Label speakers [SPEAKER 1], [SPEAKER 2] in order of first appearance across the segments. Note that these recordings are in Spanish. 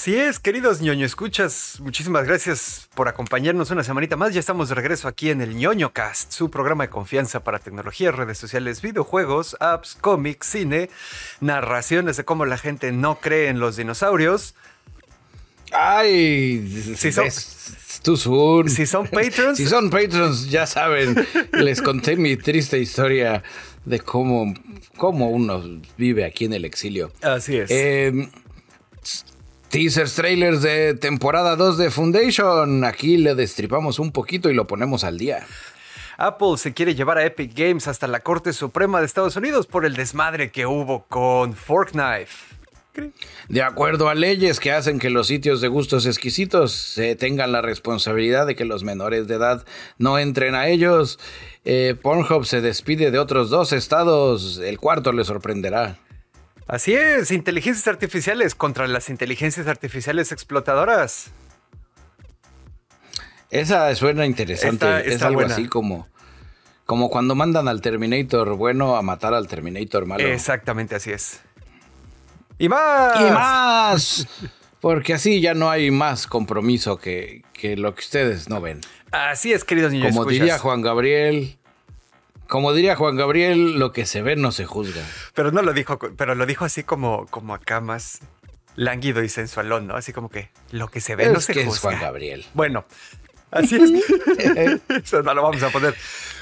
[SPEAKER 1] Así es, queridos ñoño escuchas, muchísimas gracias por acompañarnos una semanita más. Ya estamos de regreso aquí en el ñoño cast, su programa de confianza para tecnología, redes sociales, videojuegos, apps, cómics, cine, narraciones de cómo la gente no cree en los dinosaurios.
[SPEAKER 2] Ay,
[SPEAKER 1] Si son-. Si son patrons,
[SPEAKER 2] Si son patrons, ya saben, les conté mi triste historia de cómo, cómo uno vive aquí en el exilio.
[SPEAKER 1] así es.
[SPEAKER 2] Eh, teasers, trailers de temporada 2 de Foundation. Aquí le destripamos un poquito y lo ponemos al día.
[SPEAKER 1] Apple se quiere llevar a Epic Games hasta la Corte Suprema de Estados Unidos por el desmadre que hubo con Forknife.
[SPEAKER 2] De acuerdo a leyes que hacen que los sitios de gustos exquisitos se tengan la responsabilidad de que los menores de edad no entren a ellos, eh, Pornhub se despide de otros dos estados. El cuarto le sorprenderá.
[SPEAKER 1] Así es, inteligencias artificiales contra las inteligencias artificiales explotadoras.
[SPEAKER 2] Esa suena interesante. Es algo
[SPEAKER 1] buena.
[SPEAKER 2] así como, como cuando mandan al Terminator bueno a matar al Terminator malo.
[SPEAKER 1] Exactamente así es. Y más.
[SPEAKER 2] Y más. Porque así ya no hay más compromiso que, que lo que ustedes no ven.
[SPEAKER 1] Así es, queridos niños.
[SPEAKER 2] Como diría Juan Gabriel. Como diría Juan Gabriel, lo que se ve no se juzga.
[SPEAKER 1] Pero no lo dijo, pero lo dijo así como, como acá más lánguido y sensualón, ¿no? Así como que lo que se ve no
[SPEAKER 2] Es
[SPEAKER 1] se
[SPEAKER 2] que es
[SPEAKER 1] juzga.
[SPEAKER 2] Juan Gabriel.
[SPEAKER 1] Bueno, así es. Eso no lo vamos a poner.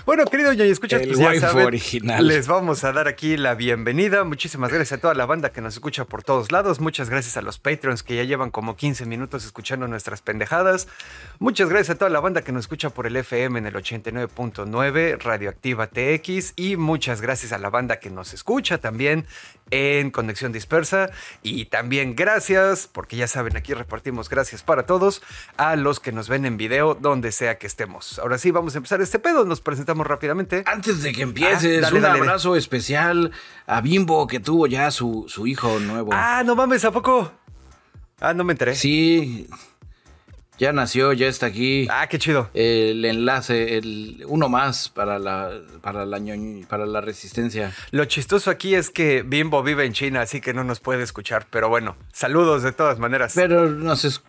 [SPEAKER 1] Bueno, querido y escuchas,
[SPEAKER 2] El
[SPEAKER 1] pues ya saben,
[SPEAKER 2] original.
[SPEAKER 1] les vamos a dar aquí la bienvenida. Muchísimas gracias a toda la banda que nos escucha por todos lados. Muchas gracias a los Patreons que ya llevan como 15 minutos escuchando nuestras pendejadas. Muchas gracias a toda la banda que nos escucha por el FM en el 89.9 Radioactiva TX y muchas gracias a la banda que nos escucha también en Conexión Dispersa y también gracias, porque ya saben, aquí repartimos gracias para todos, a los que nos ven en video donde sea que estemos. Ahora sí, vamos a empezar este pedo, nos presentamos rápidamente.
[SPEAKER 2] Antes de que empieces,
[SPEAKER 1] Ah, dale,
[SPEAKER 2] un
[SPEAKER 1] dale.
[SPEAKER 2] abrazo especial a Bimbo que tuvo ya su, su hijo nuevo.
[SPEAKER 1] Ah, no mames, ¿a poco? Ah, no me enteré.
[SPEAKER 2] Sí, ya nació, ya está aquí.
[SPEAKER 1] Ah, qué chido.
[SPEAKER 2] El enlace, el uno más para la para la ñoñ- para la resistencia.
[SPEAKER 1] Lo chistoso aquí es que Bimbo vive en China, así que no nos puede escuchar, pero bueno, saludos de todas maneras.
[SPEAKER 2] Pero nos es-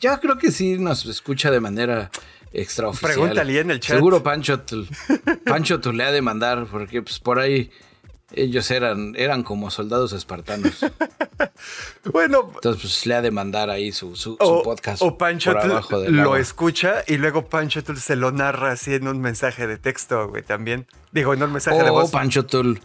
[SPEAKER 2] ya creo que sí nos escucha de manera extraoficial.
[SPEAKER 1] Pregúntale en el chat.
[SPEAKER 2] Seguro Pancho Pancho tú le ha de mandar porque pues por ahí ellos eran eran como soldados espartanos.
[SPEAKER 1] bueno,
[SPEAKER 2] Entonces pues le ha de mandar ahí su, su, su
[SPEAKER 1] o,
[SPEAKER 2] podcast
[SPEAKER 1] o Pancho
[SPEAKER 2] por abajo del
[SPEAKER 1] lo
[SPEAKER 2] agua.
[SPEAKER 1] escucha y luego Pancho se lo narra así en un mensaje de texto, güey, también. Digo, en un mensaje de
[SPEAKER 2] O
[SPEAKER 1] voz.
[SPEAKER 2] Pancho Tul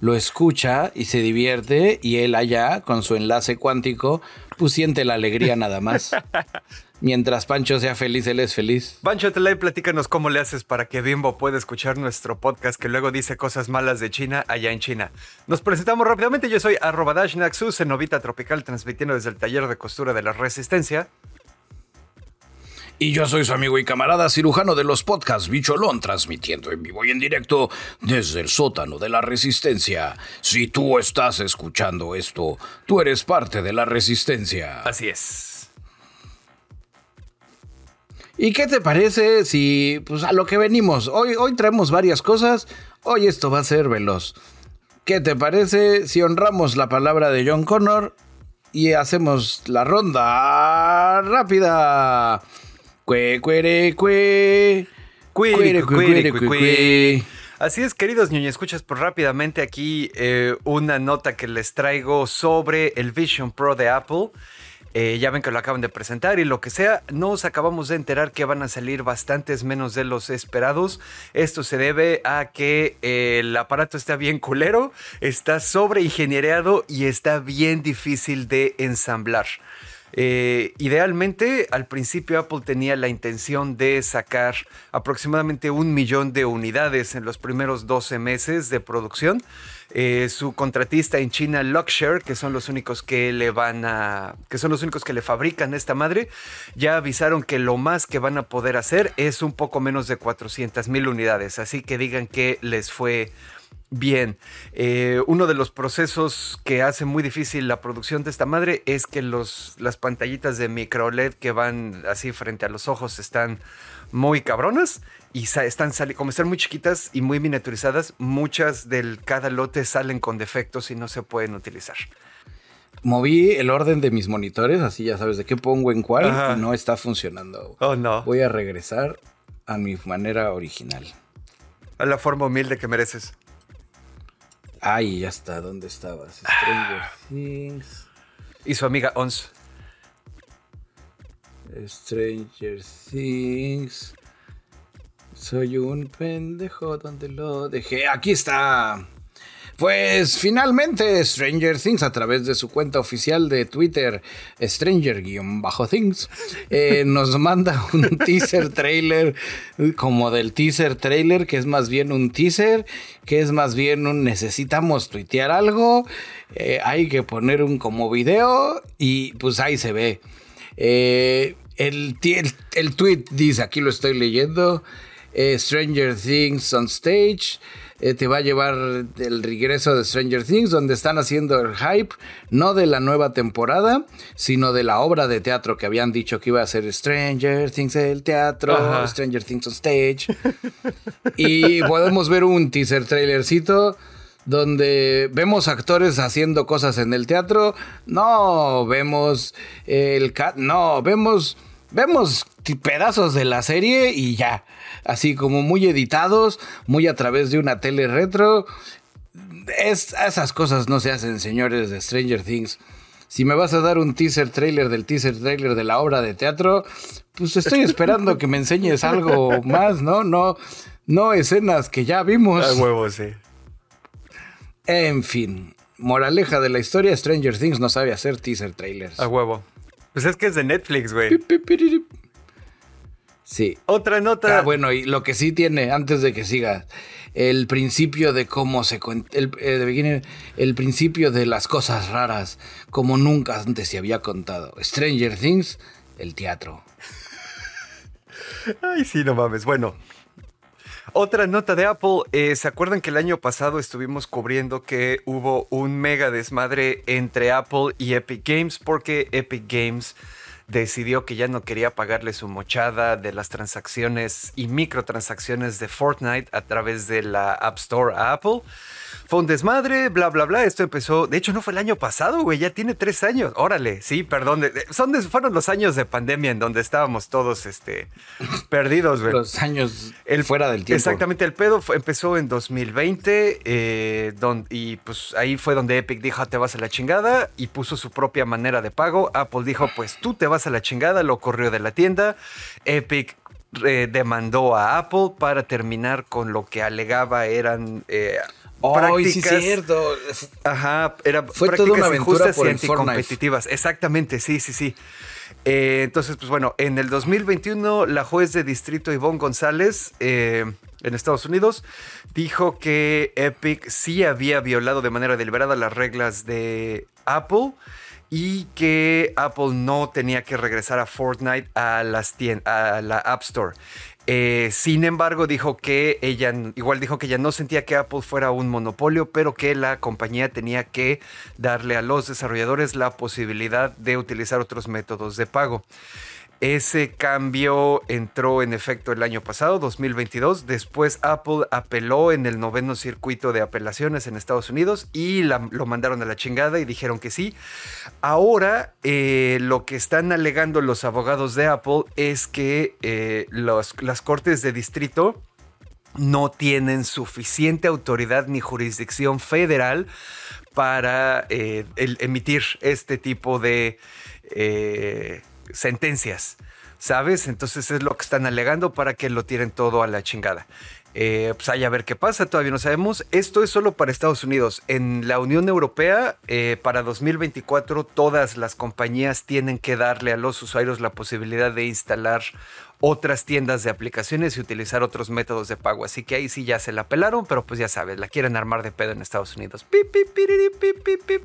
[SPEAKER 2] lo escucha y se divierte y él allá con su enlace cuántico pues siente la alegría nada más. Mientras Pancho sea feliz, él es feliz.
[SPEAKER 1] Pancho Telay, platícanos cómo le haces para que Bimbo pueda escuchar nuestro podcast que luego dice cosas malas de China allá en China. Nos presentamos rápidamente. Yo soy arroba Dash Naxus en Novita Tropical, transmitiendo desde el taller de costura de la Resistencia.
[SPEAKER 2] Y yo soy su amigo y camarada cirujano de los podcasts Bicholón, transmitiendo en vivo y en directo desde el sótano de la resistencia. Si tú estás escuchando esto, tú eres parte de la resistencia.
[SPEAKER 1] Así es.
[SPEAKER 2] ¿Y qué te parece si, pues a lo que venimos? Hoy, hoy traemos varias cosas. Hoy esto va a ser veloz. ¿Qué te parece si honramos la palabra de John Connor y hacemos la ronda rápida? Cue, cuere, cue. Cuere, cuere,
[SPEAKER 1] cuiri,
[SPEAKER 2] cue,
[SPEAKER 1] cuiri.
[SPEAKER 2] cue.
[SPEAKER 1] Así es, queridos niños, escuchas por rápidamente aquí eh, una nota que les traigo sobre el Vision Pro de Apple. Eh, ya ven que lo acaban de presentar y lo que sea, nos acabamos de enterar que van a salir bastantes menos de los esperados. Esto se debe a que eh, el aparato está bien culero, está sobreingeniereado y está bien difícil de ensamblar. Eh, idealmente, al principio Apple tenía la intención de sacar aproximadamente un millón de unidades en los primeros 12 meses de producción. Eh, su contratista en China, Luxshare, que son los únicos que le van a, que son los únicos que le fabrican esta madre, ya avisaron que lo más que van a poder hacer es un poco menos de 400 mil unidades. Así que digan que les fue Bien, eh, uno de los procesos que hace muy difícil la producción de esta madre es que los, las pantallitas de micro LED que van así frente a los ojos están muy cabronas y están como están muy chiquitas y muy miniaturizadas, muchas del cada lote salen con defectos y no se pueden utilizar.
[SPEAKER 2] moví el orden de mis monitores, así ya sabes de qué pongo en cuál, y no está funcionando.
[SPEAKER 1] Oh, no.
[SPEAKER 2] Voy a regresar a mi manera original.
[SPEAKER 1] A la forma humilde que mereces.
[SPEAKER 2] Ay, ya está, ¿dónde estabas? Stranger Things.
[SPEAKER 1] Y su amiga Ons.
[SPEAKER 2] Stranger Things. Soy un pendejo, ¿dónde lo dejé? Aquí está. Pues finalmente Stranger Things a través de su cuenta oficial de Twitter, Stranger-Things, eh, nos manda un teaser trailer como del teaser trailer, que es más bien un teaser, que es más bien un necesitamos tuitear algo, eh, hay que poner un como video y pues ahí se ve. Eh, el, el, tweet dice, aquí lo estoy leyendo, Stranger Things on stage. Eh, te va a llevar el regreso de Stranger Things, donde están haciendo el hype, no de la nueva temporada, sino de la obra de teatro que habían dicho que iba a ser Stranger Things el teatro, Stranger Things on stage. y podemos ver un teaser trailercito donde vemos actores haciendo cosas en el teatro. No, vemos el cat, no, vemos vemos pedazos de la serie y ya así como muy editados, muy a través de una tele retro. Es, esas cosas no se hacen, señores de Stranger Things. Si me vas a dar un teaser trailer del teaser trailer de la obra de teatro, pues estoy esperando que me enseñes algo más, ¿no? No, no escenas que ya vimos.
[SPEAKER 1] Sí.
[SPEAKER 2] En fin, moraleja de la historia, Stranger Things no sabe hacer teaser trailers.
[SPEAKER 1] A huevo. Pues es que es de Netflix, güey.
[SPEAKER 2] Sí.
[SPEAKER 1] Otra nota.
[SPEAKER 2] Ah, bueno, y lo que sí tiene, antes de que siga, el principio de cómo se cuenta, el, eh, el principio de las cosas raras, como nunca antes se había contado. Stranger Things, el teatro.
[SPEAKER 1] Ay, sí, no mames. Bueno, otra nota de Apple, eh, ¿se acuerdan que el año pasado estuvimos cubriendo que hubo un mega desmadre entre Apple y Epic Games? Porque Epic Games decidió que ya no quería pagarle su mochada de las transacciones y microtransacciones de Fortnite a través de la App Store a Apple. Fue un desmadre, bla, bla, bla. Esto empezó, de hecho no fue el año pasado, güey, ya tiene tres años. Órale, sí, perdón. Son fueron los años de pandemia en donde estábamos todos este, perdidos, güey.
[SPEAKER 2] Los años el, fuera del tiempo.
[SPEAKER 1] Exactamente, el pedo empezó en 2020 eh, y pues ahí fue donde Epic dijo, ah, te vas a la chingada y puso su propia manera de pago. Apple dijo, pues tú te vas a la chingada, lo corrió de la tienda. Epic eh, demandó a Apple para terminar con lo que alegaba eran eh,
[SPEAKER 2] Oh, sí, cierto.
[SPEAKER 1] Ajá, era
[SPEAKER 2] Fue toda una aventura por y
[SPEAKER 1] anticompetitivas. Exactamente, sí, sí, sí. Eh, entonces, pues bueno, en el 2021 la juez de distrito Ivonne González eh, en Estados Unidos dijo que Epic sí había violado de manera deliberada las reglas de Apple y que Apple no tenía que regresar a Fortnite a, las a la App Store. Eh, sin embargo, dijo que ella, igual dijo que ella no sentía que Apple fuera un monopolio, pero que la compañía tenía que darle a los desarrolladores la posibilidad de utilizar otros métodos de pago. Ese cambio entró en efecto el año pasado, 2022. Después Apple apeló en el noveno circuito de apelaciones en Estados Unidos y lo mandaron a la chingada y dijeron que sí. Ahora eh, lo que están alegando los abogados de Apple es que eh, las cortes de distrito no tienen suficiente autoridad ni jurisdicción federal para eh, emitir este tipo de sentencias, ¿sabes? Entonces es lo que están alegando para que lo tiren todo a la chingada. Eh, pues hay a ver qué pasa, todavía no sabemos. Esto es solo para Estados Unidos. En la Unión Europea, eh, para 2024, todas las compañías tienen que darle a los usuarios la posibilidad de instalar otras tiendas de aplicaciones y utilizar otros métodos de pago. Así que ahí sí ya se la pelaron, pero pues ya sabes, la quieren armar de pedo en Estados Unidos. Pip, pip, pip, pip, pip.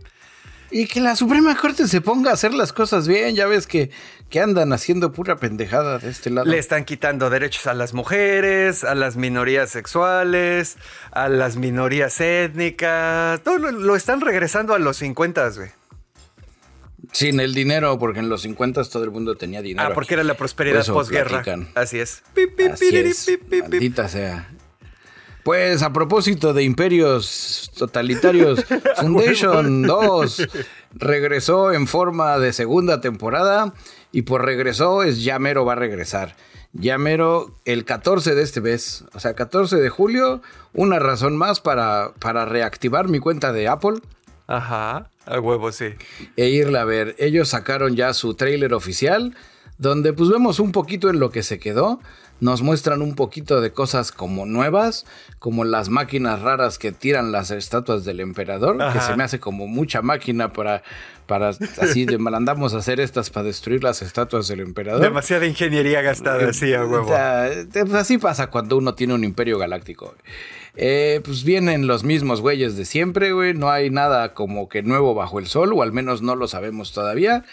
[SPEAKER 2] Y que la Suprema Corte se ponga a hacer las cosas bien. Ya ves que, que andan haciendo pura pendejada de este lado.
[SPEAKER 1] Le están quitando derechos a las mujeres, a las minorías sexuales, a las minorías étnicas. Todo lo, están regresando a los 50, güey.
[SPEAKER 2] Sin el dinero, porque en los 50 todo el mundo tenía dinero.
[SPEAKER 1] Ah, porque era la prosperidad posguerra. Así es.
[SPEAKER 2] Así es. Maldita sea. Pues a propósito de imperios totalitarios, Foundation 2 regresó en forma de segunda temporada y por regresó es ya mero va a regresar. Ya mero el 14 de este mes, o sea, 14 de julio, una razón más para, para reactivar mi cuenta de Apple.
[SPEAKER 1] Ajá, a huevo, sí.
[SPEAKER 2] E irla a ver. Ellos sacaron ya su trailer oficial, donde pues vemos un poquito en lo que se quedó nos muestran un poquito de cosas como nuevas, como las máquinas raras que tiran las estatuas del emperador, que se me hace como mucha máquina para, para así de mandamos a hacer estas para destruir las estatuas del emperador.
[SPEAKER 1] Demasiada ingeniería gastada, sí, a huevo.
[SPEAKER 2] Pues así pasa cuando uno tiene un imperio galáctico. Eh, pues vienen los mismos güeyes de siempre, güey. No hay nada como que nuevo bajo el sol, o al menos no lo sabemos todavía.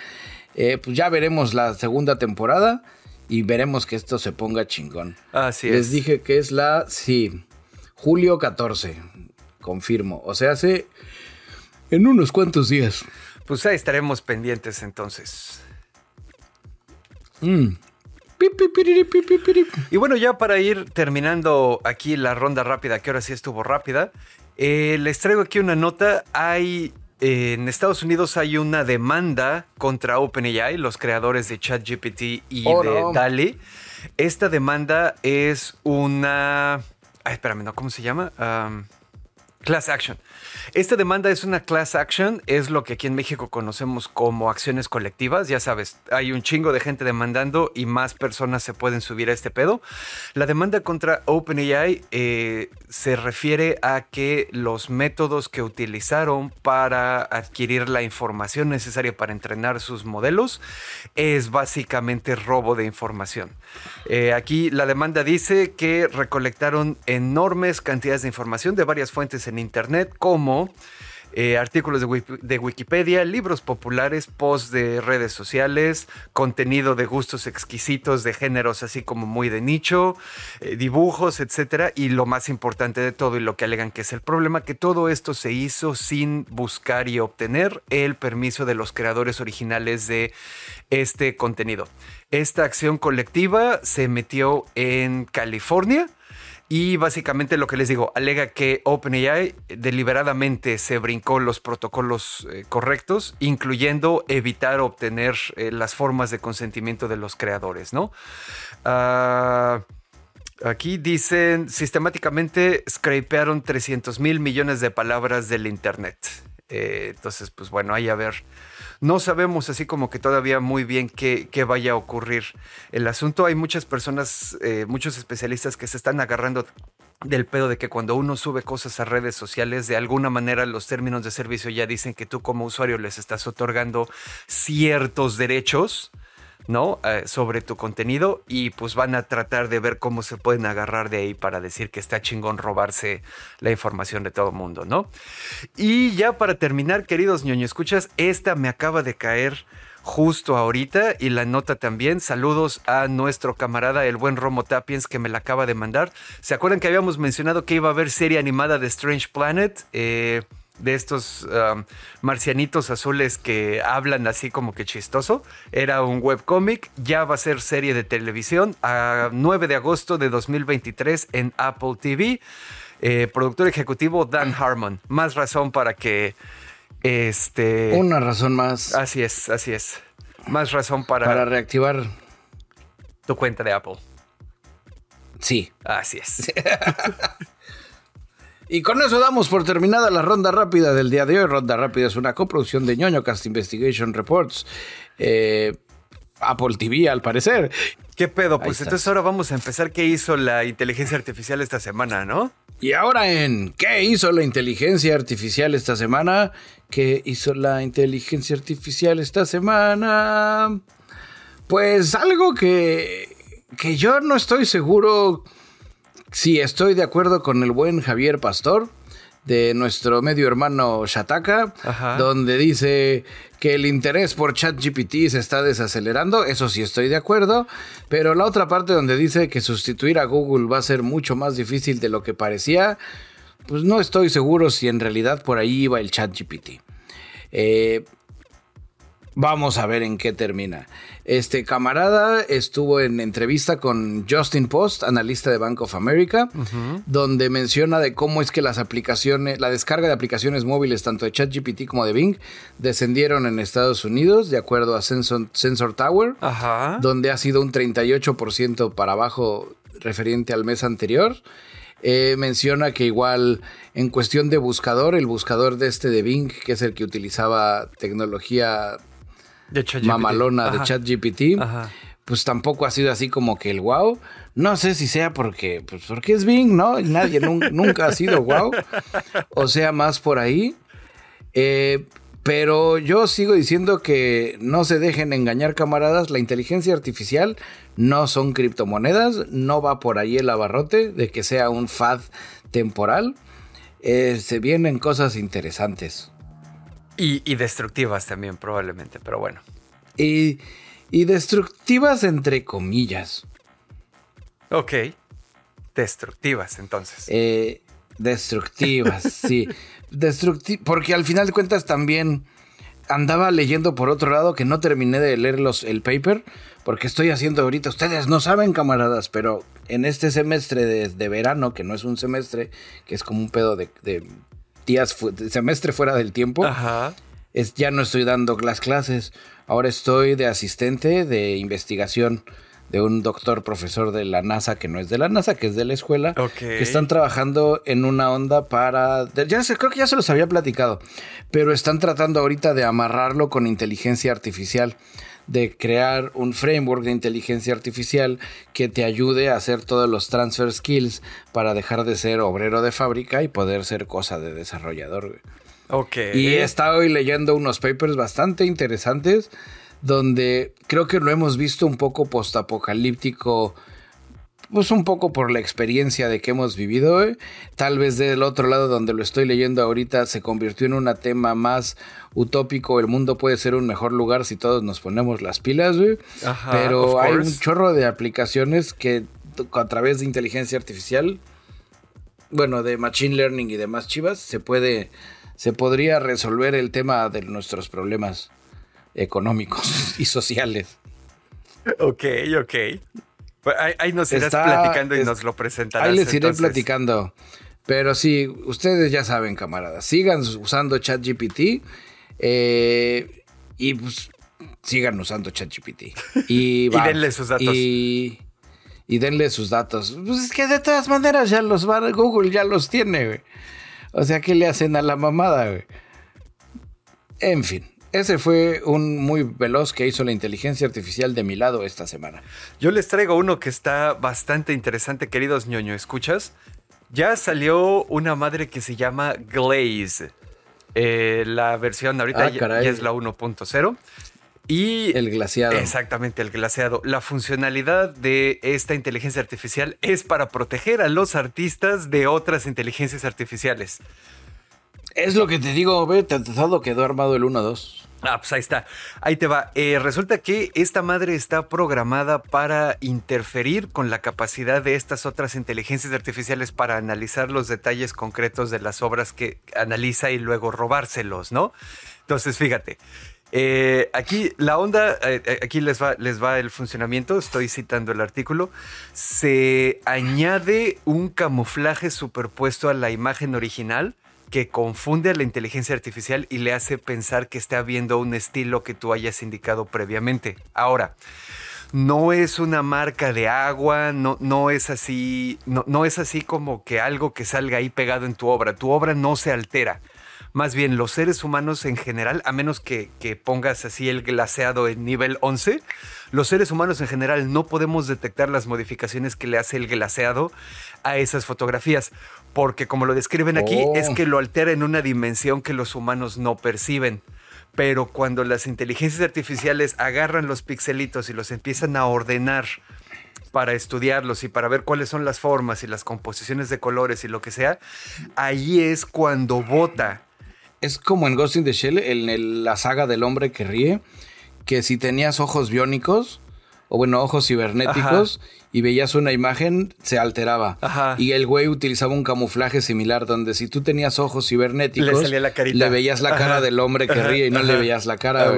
[SPEAKER 2] Eh, pues ya veremos la segunda temporada y veremos que esto se ponga chingón.
[SPEAKER 1] Así
[SPEAKER 2] es. Les dije que es la, sí, julio 14, confirmo. O sea, hace en unos cuantos días.
[SPEAKER 1] Pues ahí estaremos pendientes entonces.
[SPEAKER 2] Mm.
[SPEAKER 1] Y bueno, ya para ir terminando aquí la ronda rápida, que ahora sí estuvo rápida, eh, les traigo aquí una nota. Hay en Estados Unidos hay una demanda contra OpenAI, los creadores de ChatGPT y
[SPEAKER 2] oh,
[SPEAKER 1] de DALI. Esta demanda es una... Ay, espérame, ¿no? ¿Cómo se llama? Class action. Esta demanda es una class action, es lo que aquí en México conocemos como acciones colectivas. Ya sabes, hay un chingo de gente demandando y más personas se pueden subir a este pedo. La demanda contra OpenAI eh, se refiere a que los métodos que utilizaron para adquirir la información necesaria para entrenar sus modelos es básicamente robo de información. Eh, aquí la demanda dice que recolectaron enormes cantidades de información de varias fuentes en Internet, como eh, artículos de, Wikipedia, libros populares, posts de redes sociales, contenido de gustos exquisitos de géneros así como muy de nicho, eh, dibujos, etcétera. Y lo más importante de todo y lo que alegan que es el problema, que todo esto se hizo sin buscar y obtener el permiso de los creadores originales de este contenido. Esta acción colectiva se metió en California y básicamente lo que les digo, alega que OpenAI deliberadamente se brincó los protocolos eh, correctos, incluyendo evitar obtener eh, las formas de consentimiento de los creadores, ¿no? Ah, aquí dicen, sistemáticamente scrapearon 300 mil millones de palabras del Internet. Eh, entonces, pues bueno, ahí a ver no sabemos así como que todavía muy bien qué, vaya a ocurrir. El asunto, hay muchas personas, eh, muchos especialistas que se están agarrando del pedo de que cuando uno sube cosas a redes sociales, de alguna manera los términos de servicio ya dicen que tú como usuario les estás otorgando ciertos derechos ¿no? Eh, sobre tu contenido y pues van a tratar de ver cómo se pueden agarrar de ahí para decir que está chingón robarse la información de todo mundo, ¿no? Y ya para terminar, queridos ñoño escuchas, esta me acaba de caer justo ahorita y la nota también. Saludos a nuestro camarada, el buen Romo Tapiens, que me la acaba de mandar. ¿Se acuerdan que habíamos mencionado que iba a haber serie animada de Strange Planet? Eh, de estos um, marcianitos azules que hablan así como que chistoso. Era un webcómic, ya va a ser serie de televisión a 9 de agosto de 2023 en Apple TV. Eh, productor ejecutivo Dan Harmon. Más razón para que este...
[SPEAKER 2] Una razón más.
[SPEAKER 1] Así es, así es. Más razón para...
[SPEAKER 2] Para reactivar
[SPEAKER 1] tu cuenta de Apple.
[SPEAKER 2] Sí.
[SPEAKER 1] Así es.
[SPEAKER 2] Y con eso damos por terminada la ronda rápida del día de hoy. Ronda rápida es una coproducción de ñoño Cast Investigation Reports. Eh, Apple TV, al parecer.
[SPEAKER 1] ¿Qué pedo? Pues entonces ahora vamos a empezar qué hizo la inteligencia artificial esta semana, ¿no?
[SPEAKER 2] Y ahora en ¿qué hizo la inteligencia artificial esta semana? ¿Qué hizo la inteligencia artificial esta semana? Pues algo que, que yo no estoy seguro Sí, estoy de acuerdo con el buen Javier Pastor de nuestro medio hermano Shataka, donde dice que el interés por ChatGPT se está desacelerando, eso sí estoy de acuerdo, pero la otra parte donde dice que sustituir a Google va a ser mucho más difícil de lo que parecía, pues no estoy seguro si en realidad por ahí iba el ChatGPT. Eh, Vamos a ver en qué termina. Este camarada estuvo en entrevista con Justin Post, analista de Bank of America, donde menciona de cómo es que las aplicaciones, la descarga de aplicaciones móviles tanto de ChatGPT como de Bing descendieron en Estados Unidos, de acuerdo a Sensor, Tower, donde ha sido un 38% para abajo referente al mes anterior. Eh, menciona que igual en cuestión de buscador, el buscador de este de Bing, que es el que utilizaba tecnología mamalona de ChatGPT, pues tampoco ha sido así como que el wow. No sé si sea porque, pues porque es Bing, ¿no? Nadie nunca ha sido wow. O sea, más por ahí. Eh, pero yo sigo diciendo que no se dejen engañar, camaradas. La inteligencia artificial no son criptomonedas. No va por ahí el abarrote de que sea un fad temporal. Eh, se vienen cosas interesantes.
[SPEAKER 1] Y, destructivas también, probablemente, pero bueno.
[SPEAKER 2] Y, y destructivas entre comillas.
[SPEAKER 1] Ok. Destructivas, entonces.
[SPEAKER 2] Eh, destructivas, sí. porque al final de cuentas también andaba leyendo por otro lado que no terminé de leer los, el paper, porque estoy haciendo ahorita, ustedes no saben camaradas, pero en este semestre de, verano, que no es un semestre, que es como un pedo de días, semestre fuera del tiempo, Es, ya no estoy dando las clases. Ahora estoy de asistente de investigación de un doctor profesor de la NASA, que no es de la NASA, que es de la escuela, que están trabajando en una onda para, ya sé, creo que ya se los había platicado, pero están tratando ahorita de amarrarlo con inteligencia artificial de crear un framework de inteligencia artificial que te ayude a hacer todos los transfer skills para dejar de ser obrero de fábrica y poder ser cosa de desarrollador.
[SPEAKER 1] Ok.
[SPEAKER 2] Y he estado hoy leyendo unos papers bastante interesantes donde creo que lo hemos visto un poco postapocalíptico pues un poco por la experiencia de que hemos vivido. ¿eh? Tal vez del otro lado donde lo estoy leyendo ahorita se convirtió en un tema más utópico. El mundo puede ser un mejor lugar si todos nos ponemos las pilas, Pero hay un chorro de aplicaciones que a través de inteligencia artificial, bueno, de machine learning y demás chivas, se puede, se podría resolver el tema de nuestros problemas económicos y sociales.
[SPEAKER 1] Ok, ok. Pues ahí, nos irás platicando y nos lo presentarás.
[SPEAKER 2] Ahí les iré platicando. Pero sí, ustedes ya saben, camaradas, sigan usando ChatGPT eh, y pues, sigan usando ChatGPT.
[SPEAKER 1] Y, y denle sus datos.
[SPEAKER 2] Y, denle sus datos. Pues es que de todas maneras ya los va, Google ya los tiene, güey. O sea, ¿qué le hacen a la mamada, güey? En fin. Ese fue un muy veloz que hizo la inteligencia artificial de mi lado esta semana.
[SPEAKER 1] Yo les traigo uno que está bastante interesante, queridos ñoño, ¿escuchas? Ya salió una madre que se llama Glaze. Eh, la versión ahorita ah, ya, es la 1.0. Y
[SPEAKER 2] el glaciado.
[SPEAKER 1] Exactamente, el glaciado. La funcionalidad de esta inteligencia artificial es para proteger a los artistas de otras inteligencias artificiales.
[SPEAKER 2] Es lo que te digo, ve, quedó armado el 1-2.
[SPEAKER 1] Ah, pues ahí está. Ahí te va. Eh, resulta que esta madre está programada para interferir con la capacidad de estas otras inteligencias artificiales para analizar los detalles concretos de las obras que analiza y luego robárselos, ¿no? Entonces, fíjate. Eh, aquí la onda, eh, aquí les va, les va el funcionamiento, estoy citando el artículo. Se añade un camuflaje superpuesto a la imagen original que confunde a la inteligencia artificial y le hace pensar que está viendo un estilo que tú hayas indicado previamente. Ahora, no es una marca de agua, no, no es así, no, no es así como que algo que salga ahí pegado en tu obra. Tu obra no se altera. Más bien, los seres humanos en general, a menos que, que, pongas así el glaseado en nivel 11, los seres humanos en general no podemos detectar las modificaciones que le hace el glaseado a esas fotografías porque como lo describen aquí, es oh. que lo altera en una dimensión que los humanos no perciben. Pero cuando las inteligencias artificiales agarran los pixelitos y los empiezan a ordenar para estudiarlos y para ver cuáles son las formas y las composiciones de colores y lo que sea, ahí es cuando vota.
[SPEAKER 2] Es como en Ghost in the Shell, en la saga del hombre que ríe, que si tenías ojos biónicos, o bueno, ojos cibernéticos, y veías una imagen, se alteraba. Y el güey utilizaba un camuflaje similar, donde si tú tenías ojos cibernéticos, le, veías la cara del hombre que ríe y no le veías la cara.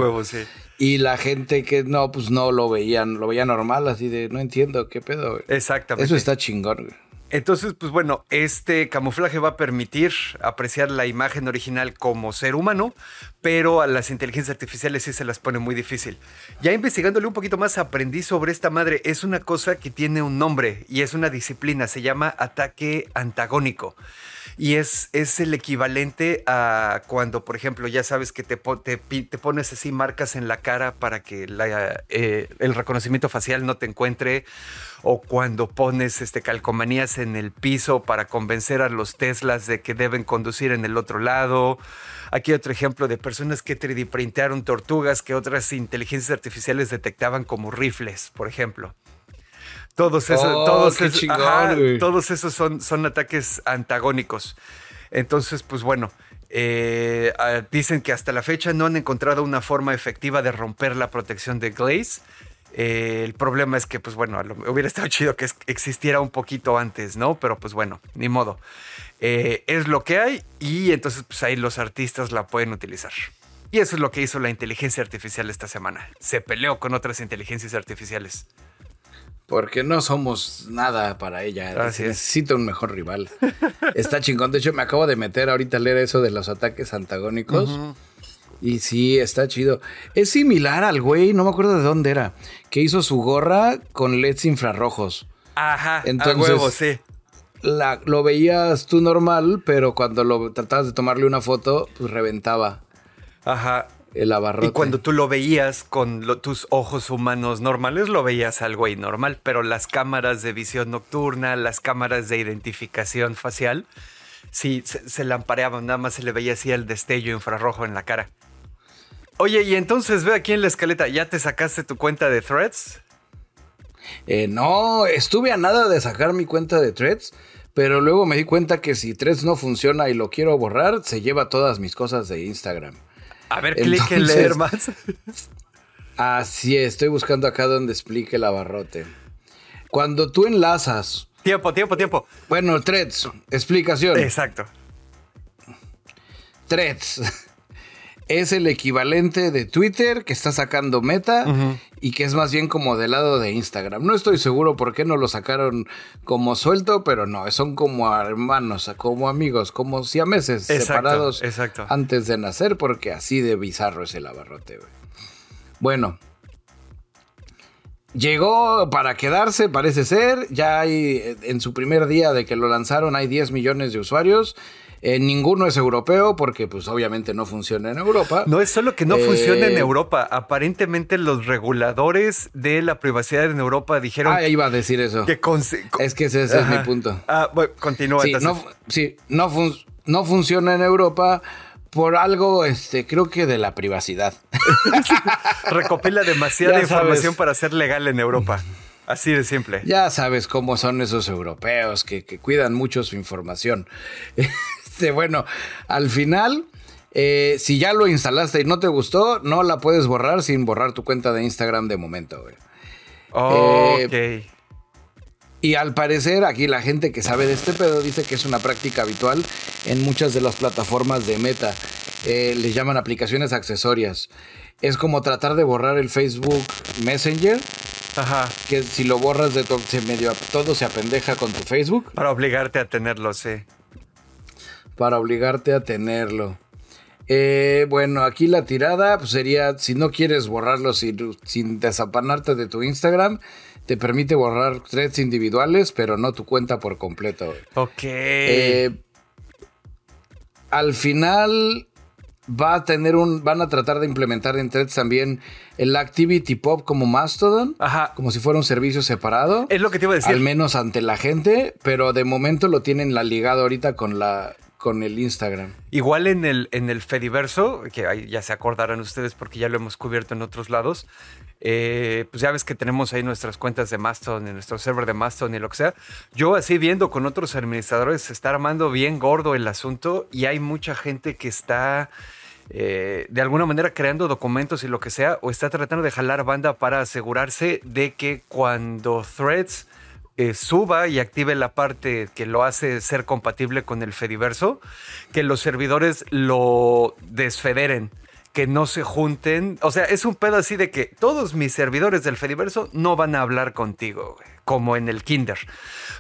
[SPEAKER 2] Y la gente que no, pues no lo veían, lo veía normal, así de no entiendo qué pedo. Güey.
[SPEAKER 1] Exactamente.
[SPEAKER 2] Eso está chingón. Güey.
[SPEAKER 1] Entonces, pues bueno, este camuflaje va a permitir apreciar la imagen original como ser humano, pero a las inteligencias artificiales sí se las pone muy difícil. Ya investigándole un poquito más, aprendí sobre esta madre. Es una cosa que tiene un nombre y es una disciplina, se llama ataque antagónico. Y es, es el equivalente a cuando, por ejemplo, ya sabes que te, te, pones así marcas en la cara para que eh, el reconocimiento facial no te encuentre, o cuando pones este, calcomanías en el piso para convencer a los Teslas de que deben conducir en el otro lado. Aquí otro ejemplo de personas que 3D printaron tortugas que otras inteligencias artificiales detectaban como rifles, por ejemplo. Todos esos,
[SPEAKER 2] Oh,
[SPEAKER 1] todos, esos-
[SPEAKER 2] chingón,
[SPEAKER 1] ajá,
[SPEAKER 2] güey.
[SPEAKER 1] todos esos son, son ataques antagónicos. Entonces, pues bueno, eh, dicen que hasta la fecha no han encontrado una forma efectiva de romper la protección de Glaze. Eh, el problema es que, pues bueno, hubiera estado chido que existiera un poquito antes, ¿no? Pero pues bueno, ni modo. Eh, es lo que hay y entonces pues ahí los artistas la pueden utilizar. Y eso es lo que hizo la inteligencia artificial esta semana. Se peleó con otras inteligencias artificiales.
[SPEAKER 2] Porque no somos nada para ella.
[SPEAKER 1] Así es.
[SPEAKER 2] Necesita un mejor rival. Está chingón. De hecho, me acabo de meter ahorita a leer eso de los ataques antagónicos. Y sí, está chido. Es similar al güey, no me acuerdo de dónde era, que hizo su gorra con LEDs infrarrojos.
[SPEAKER 1] Ajá,
[SPEAKER 2] Entonces-
[SPEAKER 1] a huevo, sí.
[SPEAKER 2] La, lo veías tú normal, pero cuando lo tratabas de tomarle una foto, pues reventaba
[SPEAKER 1] Ajá.
[SPEAKER 2] El abarrote.
[SPEAKER 1] Y cuando tú lo veías con lo- tus ojos humanos normales, lo veías al güey normal, pero las cámaras de visión nocturna, las cámaras de identificación facial, sí, se, se lampareaban, nada más se le veía así el destello infrarrojo en la cara. Oye, y entonces ve aquí en la escaleta, ¿ya te sacaste tu cuenta de Threads?
[SPEAKER 2] Eh, no, estuve a nada de sacar mi cuenta de Threads, pero luego me di cuenta que si Threads no funciona y lo quiero borrar, se lleva todas mis cosas de Instagram.
[SPEAKER 1] A ver, clic en leer más.
[SPEAKER 2] Así es, estoy buscando acá donde explique el abarrote. Cuando tú enlazas,
[SPEAKER 1] tiempo, tiempo, tiempo.
[SPEAKER 2] bueno, Threads, explicación.
[SPEAKER 1] Exacto.
[SPEAKER 2] Threads es el equivalente de Twitter que está sacando Meta y que es más bien como del lado de Instagram. No estoy seguro por qué no lo sacaron como suelto, pero no, son como hermanos, como amigos, como siameses
[SPEAKER 1] Exacto,
[SPEAKER 2] separados
[SPEAKER 1] exacto.
[SPEAKER 2] antes de nacer, porque así de bizarro es el abarrote. Bueno. Llegó para quedarse, parece ser. Ya hay, en su primer día de que lo lanzaron, hay 10 millones de usuarios. Eh, ninguno es europeo porque pues obviamente no funciona en Europa.
[SPEAKER 1] No es solo que no
[SPEAKER 2] Eh,
[SPEAKER 1] funciona en Europa. Aparentemente los reguladores de la privacidad en Europa dijeron
[SPEAKER 2] Ah, iba a decir eso.
[SPEAKER 1] que...
[SPEAKER 2] Es que ese, ese es mi punto.
[SPEAKER 1] Ah, bueno, continúa.
[SPEAKER 2] Sí, no, sí, no, fun- no funciona en Europa por algo, este, creo que de la privacidad.
[SPEAKER 1] Recopila demasiada
[SPEAKER 2] Ya
[SPEAKER 1] información
[SPEAKER 2] sabes.
[SPEAKER 1] para ser legal en Europa. Así de simple.
[SPEAKER 2] Ya sabes cómo son esos europeos que, que cuidan mucho su información. Este, bueno, al final, eh, si ya lo instalaste y no te gustó, no la puedes borrar sin borrar tu cuenta de Instagram de momento, güey.
[SPEAKER 1] Ok.
[SPEAKER 2] Y al parecer, aquí la gente que sabe de este pedo dice que es una práctica habitual en muchas de las plataformas de Meta. Eh, les llaman aplicaciones accesorias. Es como tratar de borrar el Facebook Messenger,
[SPEAKER 1] Ajá.
[SPEAKER 2] que si lo borras de to- se medio todo se apendeja con tu Facebook
[SPEAKER 1] Para obligarte a tenerlo, sí.
[SPEAKER 2] Para obligarte a tenerlo. Eh, bueno, aquí la tirada pues, sería, si no quieres borrarlo sin, sin desapanarte de tu Instagram, te permite borrar threads individuales, pero no tu cuenta por completo.
[SPEAKER 1] Ok.
[SPEAKER 2] Eh, al final va a tener un, van a tratar de implementar en threads también el Activity Pop como Mastodon,
[SPEAKER 1] Ajá.
[SPEAKER 2] como si fuera un servicio separado.
[SPEAKER 1] Es lo que te iba a decir.
[SPEAKER 2] Al menos ante la gente, pero de momento lo tienen la ligado ahorita con la con el Instagram.
[SPEAKER 1] Igual en el, en el Fediverso, que ya se acordarán ustedes porque ya lo hemos cubierto en otros lados, eh, pues ya ves que tenemos ahí nuestras cuentas de Mastodon, en nuestro server de Mastodon y lo que sea. Yo así viendo con otros administradores se está armando bien gordo el asunto y hay mucha gente que está eh, de alguna manera creando documentos y lo que sea, o está tratando de jalar banda para asegurarse de que cuando Threads eh, suba y active la parte que lo hace ser compatible con el Fediverso, que los servidores lo desfederen, que no se junten. O sea, es un pedo así de que todos mis servidores del Fediverso no van a hablar contigo, güey, como en el Kinder.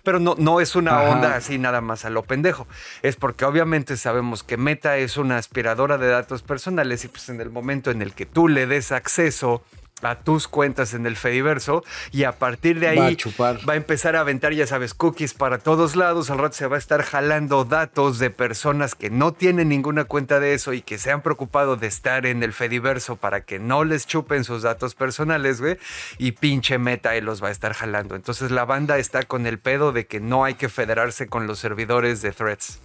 [SPEAKER 1] Pero no, no es una
[SPEAKER 2] Ajá.
[SPEAKER 1] onda así nada más a lo pendejo. Es porque obviamente sabemos que Meta es una aspiradora de datos personales y pues en el momento en el que tú le des acceso a tus cuentas en el Fediverso y a partir de ahí
[SPEAKER 2] Va a chupar.
[SPEAKER 1] va a empezar a aventar, ya sabes, cookies para todos lados. Al rato se va a estar jalando datos de personas que no tienen ninguna cuenta de eso y que se han preocupado de estar en el Fediverso para que no les chupen sus datos personales, güey. Y pinche meta ahí los va a estar jalando. Entonces la banda está con el pedo de que no hay que federarse con los servidores de threads.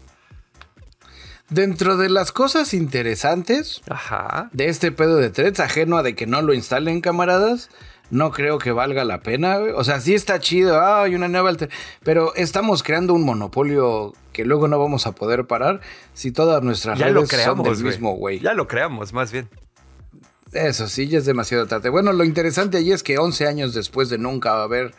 [SPEAKER 2] Dentro de las cosas interesantes
[SPEAKER 1] Ajá.
[SPEAKER 2] de este pedo de threads, ajeno a de que no lo instalen camaradas, no creo que valga la pena. O sea, sí está chido, ah, hay una nueva alter- pero estamos creando un monopolio que luego no vamos a poder parar si todas nuestras
[SPEAKER 1] Ya
[SPEAKER 2] redes
[SPEAKER 1] lo
[SPEAKER 2] son
[SPEAKER 1] creamos,
[SPEAKER 2] del
[SPEAKER 1] güey.
[SPEAKER 2] mismo güey.
[SPEAKER 1] Ya lo creamos, más bien.
[SPEAKER 2] Eso sí, ya es demasiado tarde. Bueno, lo interesante allí es que 11 años después de nunca haber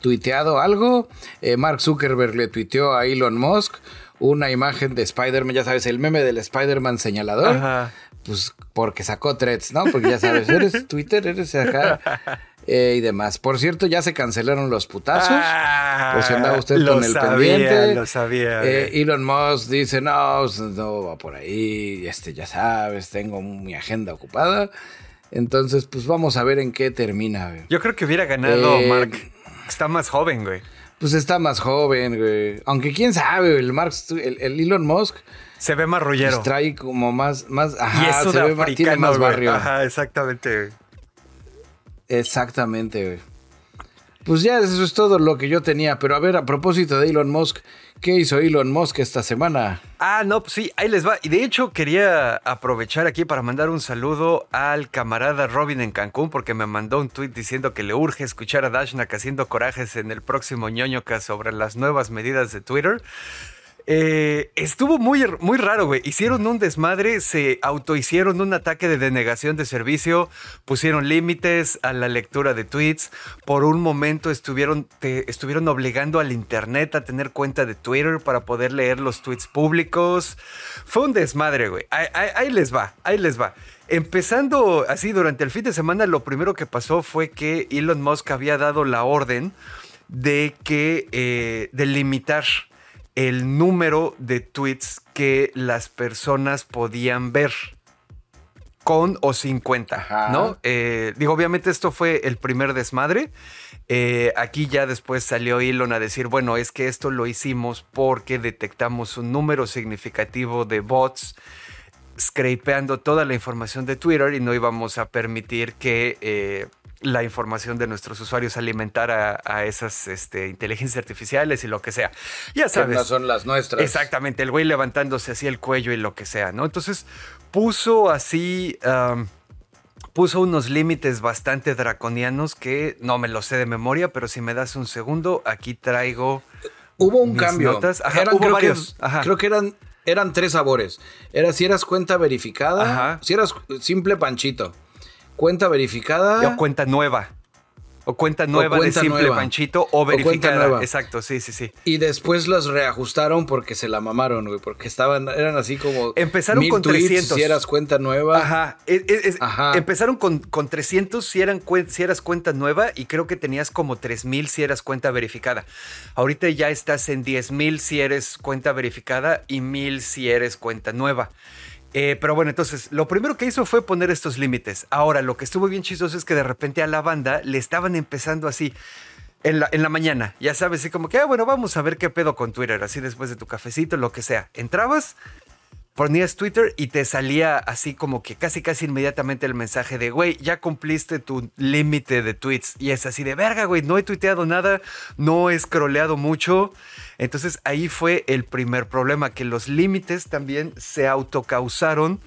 [SPEAKER 2] tuiteado algo, eh, Mark Zuckerberg le tuiteó a Elon Musk una imagen de Spider-Man, ya sabes, el meme del Spider-Man señalador.
[SPEAKER 1] Ajá.
[SPEAKER 2] Pues porque sacó threads, ¿no? Porque ya sabes, eres Twitter, eres acá eh, y demás. Por cierto, ya se cancelaron los putazos.
[SPEAKER 1] Ah,
[SPEAKER 2] Por si andaba usted
[SPEAKER 1] lo
[SPEAKER 2] con el
[SPEAKER 1] sabía,
[SPEAKER 2] pendiente.
[SPEAKER 1] Lo sabía.
[SPEAKER 2] Eh. Elon Musk dice, no, pues, no va por ahí, este, ya sabes, tengo mi agenda ocupada. Entonces, pues vamos a ver en qué termina. güey.
[SPEAKER 1] Yo creo que hubiera ganado
[SPEAKER 2] Eh,
[SPEAKER 1] Mark. Está más joven, güey.
[SPEAKER 2] Pues está más joven, güey. Aunque quién sabe, el Mark, el, el Elon Musk
[SPEAKER 1] Se ve más
[SPEAKER 2] pues,
[SPEAKER 1] rollero.
[SPEAKER 2] trae como más, más,
[SPEAKER 1] y
[SPEAKER 2] ajá, se ve más, tiene más
[SPEAKER 1] güey.
[SPEAKER 2] barrio.
[SPEAKER 1] Ajá, exactamente. güey.
[SPEAKER 2] Exactamente, güey. Pues ya eso es todo lo que yo tenía. Pero a ver, a propósito de Elon Musk, ¿qué hizo Elon Musk esta semana?
[SPEAKER 1] Ah, no, pues sí, ahí les va. Y de hecho quería aprovechar aquí para mandar un saludo al camarada Robin en Cancún porque me mandó un tweet diciendo que le urge escuchar a Dashnak haciendo corajes en el próximo ñoñoca sobre las nuevas medidas de Twitter. Eh, estuvo muy, muy raro, güey. Hicieron un desmadre, se autohicieron un ataque de denegación de servicio, pusieron límites a la lectura de tweets. Por un momento estuvieron, te- estuvieron obligando al internet a tener cuenta de Twitter para poder leer los tweets públicos. Fue un desmadre, güey. Ahí, ahí- ahí les va, ahí les va. Empezando así durante el fin de semana, lo primero que pasó fue que Elon Musk había dado la orden de que eh, de limitar el número de tweets que las personas podían ver con o sin cuenta,
[SPEAKER 2] Ajá.
[SPEAKER 1] ¿no? Eh, digo, obviamente esto fue el primer desmadre. Eh, aquí ya después salió Elon a decir, bueno, es que esto lo hicimos porque detectamos un número significativo de bots scrapeando toda la información de Twitter y no íbamos a permitir que eh, la información de nuestros usuarios alimentara a esas este, inteligencias artificiales y lo que sea. Ya sabes.
[SPEAKER 2] no son las nuestras.
[SPEAKER 1] Exactamente, el güey levantándose así el cuello y lo que sea, ¿no? Entonces puso así, um, puso unos límites bastante draconianos que no me lo sé de memoria, pero si me das un segundo, aquí traigo...
[SPEAKER 2] Hubo un
[SPEAKER 1] mis
[SPEAKER 2] cambio.
[SPEAKER 1] notas. Ajá,
[SPEAKER 2] Eran,
[SPEAKER 1] hubo
[SPEAKER 2] creo,
[SPEAKER 1] varios.
[SPEAKER 2] Que,
[SPEAKER 1] Ajá.
[SPEAKER 2] creo que eran, eran tres sabores. Era si eras cuenta verificada,
[SPEAKER 1] Ajá.
[SPEAKER 2] si eras simple panchito. Cuenta verificada.
[SPEAKER 1] O cuenta nueva. O cuenta nueva
[SPEAKER 2] cuenta
[SPEAKER 1] de simple
[SPEAKER 2] nueva.
[SPEAKER 1] panchito o verificada.
[SPEAKER 2] nueva.
[SPEAKER 1] Exacto, sí, sí, sí.
[SPEAKER 2] Y después las reajustaron porque se la mamaron, güey. Porque estaban, eran así como.
[SPEAKER 1] Empezaron con
[SPEAKER 2] tweets
[SPEAKER 1] 300.
[SPEAKER 2] Si eras cuenta nueva.
[SPEAKER 1] Ajá. Es- es- es-
[SPEAKER 2] Ajá.
[SPEAKER 1] Empezaron con, con 300 si, eran, si eras cuenta nueva y creo que tenías como 3000 si eras cuenta verificada. Ahorita ya estás en 10000 si eres cuenta verificada y 1000 si eres cuenta nueva. Eh, pero bueno, entonces lo primero que hizo fue poner estos límites. Ahora, lo que estuvo bien chistoso es que de repente a la banda le estaban empezando así. En la, en la mañana, ya sabes, así como que, ah, bueno, vamos a ver qué pedo con Twitter, así después de tu cafecito, lo que sea. Entrabas, ponías Twitter y te salía así como que casi casi inmediatamente el mensaje de, güey, ya cumpliste tu límite de tweets. Y es así de, verga, güey, no he tuiteado nada, no he scrolleado mucho. Entonces ahí fue el primer problema, que los límites también se autocausaron